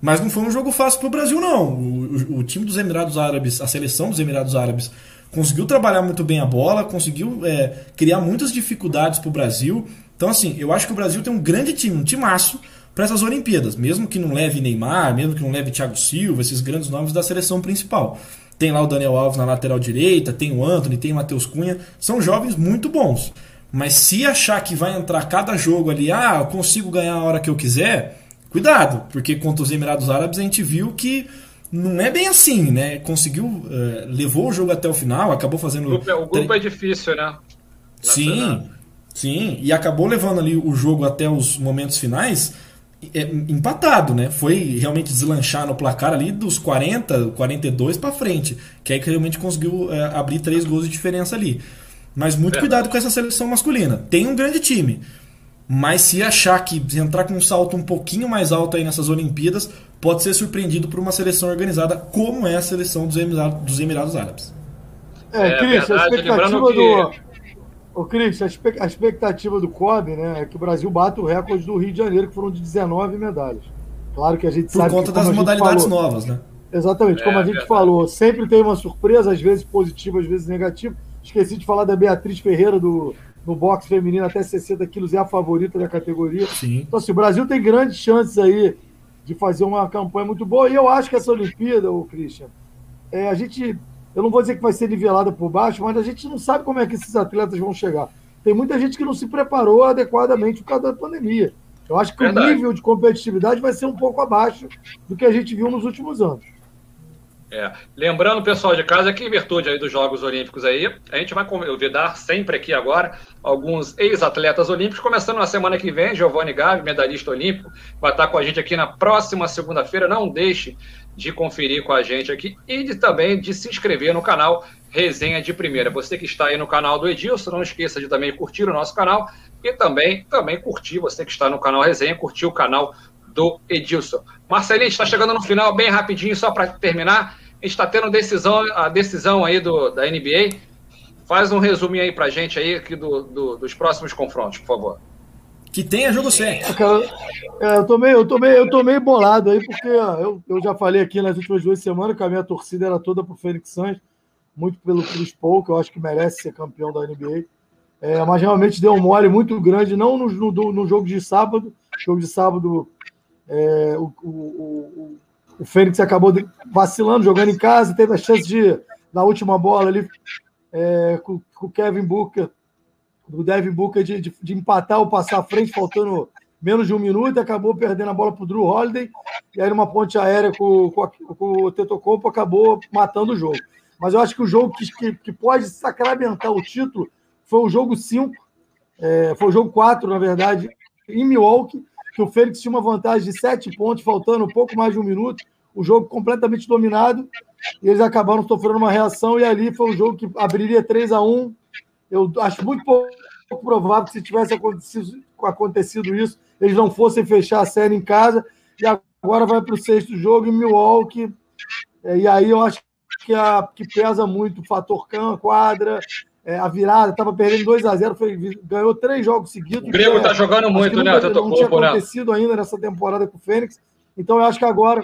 Mas não foi um jogo fácil para o Brasil, não. O, o, time dos Emirados Árabes, a seleção dos Emirados Árabes, conseguiu trabalhar muito bem a bola, conseguiu é, criar muitas dificuldades para o Brasil. Então, assim, eu acho que o Brasil tem um grande time, um timaço para essas Olimpíadas, mesmo que não leve Neymar, mesmo que não leve Thiago Silva, esses grandes nomes da seleção principal. Tem lá o Daniel Alves na lateral direita, tem o Anthony, tem o Matheus Cunha, são jovens muito bons. Mas se achar que vai entrar cada jogo ali, ah, eu consigo ganhar a hora que eu quiser, Cuidado, porque contra os Emirados Árabes a gente viu que não é bem assim, né? Conseguiu, uh, levou o jogo até o final, acabou fazendo. O grupo, é, o grupo é difícil, né? sim, sim, e acabou levando ali o jogo até os momentos finais é, empatado, né? Foi realmente deslanchar no placar ali dos 40, 42 para frente, que aí que realmente conseguiu é, abrir três gols de diferença ali. Mas muito é. cuidado com essa seleção masculina. Tem um grande time. Mas se achar que entrar com um salto um pouquinho mais alto aí nessas Olimpíadas, pode ser surpreendido por uma seleção organizada como é a seleção dos Emirados, dos Emirados Árabes. É, é Cris, a expectativa do. Ô, Cris, a expectativa do COB né, é que o Brasil bata o recorde do Rio de Janeiro, que foram de 19 medalhas. Claro que a gente por sabe. Por conta das modalidades falou, novas, né? Exatamente, como a é, gente verdade. falou, sempre tem uma surpresa, às vezes positiva, às vezes negativa. Esqueci de falar da Beatriz Ferreira do, no boxe feminino até 60 quilos é a favorita da categoria. Sim. Então, assim, o Brasil tem grandes chances aí de fazer uma campanha muito boa. E eu acho que essa Olimpíada, o Christian, é, a gente, eu não vou dizer que vai ser nivelada por baixo, mas a gente não sabe como é que esses atletas vão chegar. Tem muita gente que não se preparou adequadamente por causa da pandemia. Eu acho que Verdade. o nível de competitividade vai ser um pouco abaixo do que a gente viu nos últimos anos. É. Lembrando, pessoal de casa, que em virtude aí dos Jogos Olímpicos aí, a gente vai convidar sempre aqui agora alguns ex-atletas olímpicos, começando na semana que vem, Giovanni Gavi, medalhista olímpico, vai estar com a gente aqui na próxima segunda-feira. Não deixe de conferir com a gente aqui e de, também de se inscrever no canal Resenha de Primeira. Você que está aí no canal do Edilson, não esqueça de também curtir o nosso canal e também, também curtir, você que está no canal Resenha, curtir o canal do Edilson. Marcelinho, está chegando no final, bem rapidinho, só para terminar. A gente está tendo decisão, a decisão aí do, da NBA. Faz um resuminho aí para a gente aí aqui do, do, dos próximos confrontos, por favor. Que tenha jogo 7. É, eu, tô meio, eu, tô meio, eu tô meio bolado aí, porque ó, eu, eu já falei aqui nas últimas duas semanas que a minha torcida era toda pro Fênix Suns, muito pelo Chris Paul, que eu acho que merece ser campeão da NBA. É, mas realmente deu um mole muito grande, não no, no, no jogo de sábado. Jogo de sábado é, o, o, o, o Fênix acabou vacilando, jogando em casa, teve a chance de, na última bola ali, é, com, com o Kevin Booker, o Devin Booker, de, de, de, empatar ou passar à frente, faltando menos de um minuto, e acabou perdendo a bola para o Drew Holiday, e aí numa ponte aérea com, com, com o Tetocompo acabou matando o jogo. Mas eu acho que o jogo que, que, que pode sacramentar o título foi o jogo 5, é, foi o jogo 4, na verdade, em Milwaukee, que o Fênix tinha uma vantagem de sete pontos, faltando um pouco mais de um minuto, o jogo completamente dominado, e eles acabaram sofrendo uma reação, e ali foi um jogo que abriria 3 a 1 Eu acho muito pouco provável que se tivesse acontecido, acontecido isso, eles não fossem fechar a série em casa, e agora vai para o sexto jogo em Milwaukee, e aí eu acho que, a, que pesa muito o fator Can, quadra, é, a virada, estava perdendo 2 a 0 foi, ganhou três jogos seguidos. O Grego está é, jogando muito, né? Não, não tinha né? acontecido ainda nessa temporada com o Fênix. Então eu acho que agora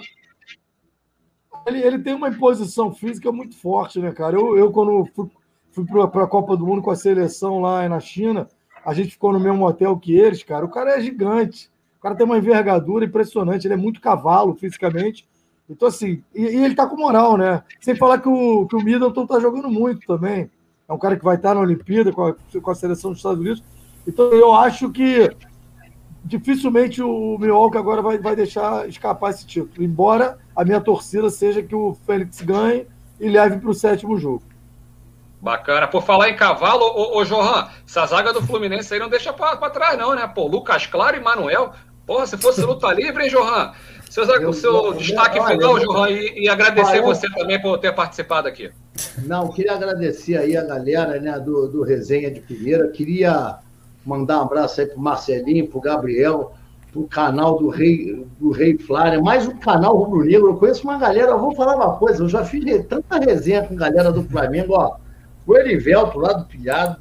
ele, ele tem uma imposição física muito forte, né, cara? Eu, eu quando fui, fui para a Copa do Mundo com a seleção lá na China, a gente ficou no mesmo hotel que eles, cara. O cara é gigante. O cara tem uma envergadura impressionante, ele é muito cavalo fisicamente. Então, assim, e, e ele tá com moral, né? Sem falar que o, que o Middleton tá jogando muito também é um cara que vai estar na Olimpíada com a, com a seleção dos Estados Unidos. Então eu acho que dificilmente o Milwaukee agora vai, vai deixar escapar esse título, embora a minha torcida seja que o Fênix ganhe e leve para o sétimo jogo. Bacana. Por falar em cavalo, ô, ô Johan, essa zaga do Fluminense aí não deixa para trás, não, né? Pô, Lucas Claro e Manuel. Porra, se fosse luta livre, hein, Johan? Seu, o seu destaque final, Johan, e, e agradecer você também por ter participado aqui. Não, queria agradecer aí a galera né, do, do Resenha de Primeira. Queria mandar um abraço aí pro Marcelinho, pro Gabriel, pro canal do Rei, do Rei Flávia, mais um canal Rubro Negro. Eu conheço uma galera, eu vou falar uma coisa, eu já fiz tanta resenha com galera do Flamengo, ó. O Erivelto lá do Pilhado,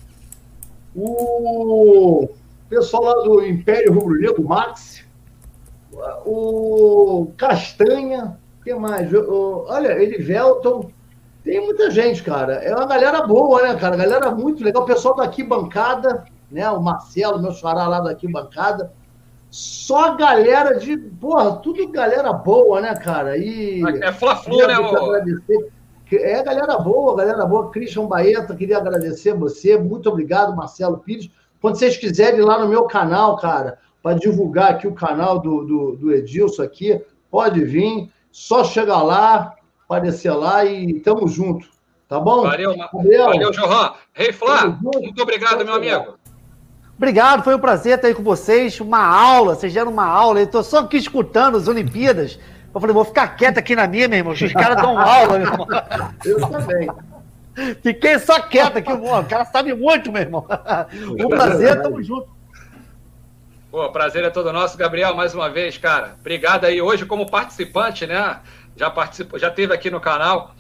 o pessoal lá do Império Rubro Negro, Max, o Castanha, o que mais? O, olha, Erivelton tem muita gente, cara. É uma galera boa, né, cara? Galera muito legal. O pessoal daqui bancada, né? O Marcelo, meu xará lá daqui bancada. Só galera de. Porra, tudo galera boa, né, cara? E. É Fla-Flu, né, agradecer. É galera boa, galera boa. Christian Baeta, queria agradecer você. Muito obrigado, Marcelo Pires. Quando vocês quiserem ir lá no meu canal, cara, para divulgar aqui o canal do, do, do Edilson aqui, pode vir. Só chegar lá, aparecer lá e tamo junto. Tá bom? Valeu, Gabriel. valeu Johan. Rei Flá, muito obrigado, meu amigo. Obrigado, foi um prazer estar aí com vocês. Uma aula, vocês deram uma aula. Eu tô só aqui escutando as Olimpíadas. Eu falei, vou ficar quieto aqui na minha, meu irmão. Os caras dão aula, meu irmão. Eu também. Fiquei só quieto aqui, o cara sabe muito, meu irmão. Um prazer, tamo junto. Pô, prazer é todo nosso, Gabriel, mais uma vez, cara. Obrigado aí hoje como participante, né? já participou, já teve aqui no canal,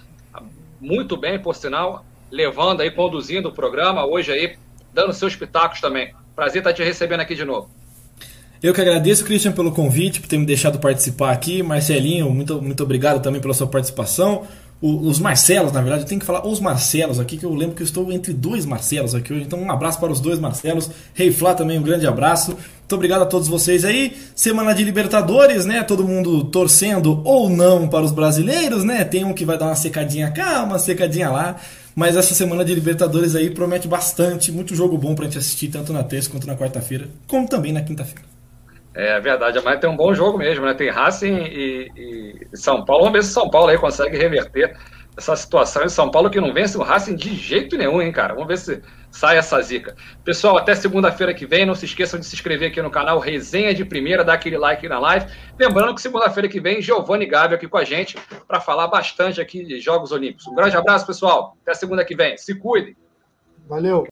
muito bem, por sinal, levando aí, conduzindo o programa, hoje aí, dando seus pitacos também. Prazer estar te recebendo aqui de novo. Eu que agradeço, Christian, pelo convite, por ter me deixado participar aqui. Marcelinho, muito, muito obrigado também pela sua participação os Marcelos, na verdade, eu tenho que falar os Marcelos aqui, que eu lembro que eu estou entre dois Marcelos aqui hoje. Então, um abraço para os dois Marcelos. Rei Flá também, um grande abraço. Muito obrigado a todos vocês aí. Semana de Libertadores, né? Todo mundo torcendo ou não para os brasileiros, né? Tem um que vai dar uma secadinha cá, uma secadinha lá. Mas essa semana de Libertadores aí promete bastante, muito jogo bom pra gente assistir, tanto na terça quanto na quarta-feira, como também na quinta-feira. É verdade, mas tem um bom jogo mesmo, né? Tem Racing e, e São Paulo. Vamos ver se São Paulo aí consegue reverter essa situação em São Paulo que não vence o Racing de jeito nenhum, hein, cara? Vamos ver se sai essa zica. Pessoal, até segunda-feira que vem, não se esqueçam de se inscrever aqui no canal Resenha de Primeira, dar aquele like na live. Lembrando que segunda-feira que vem, Giovanni Gabi aqui com a gente para falar bastante aqui de Jogos Olímpicos. Um grande abraço, pessoal. Até segunda que vem. Se cuidem. Valeu.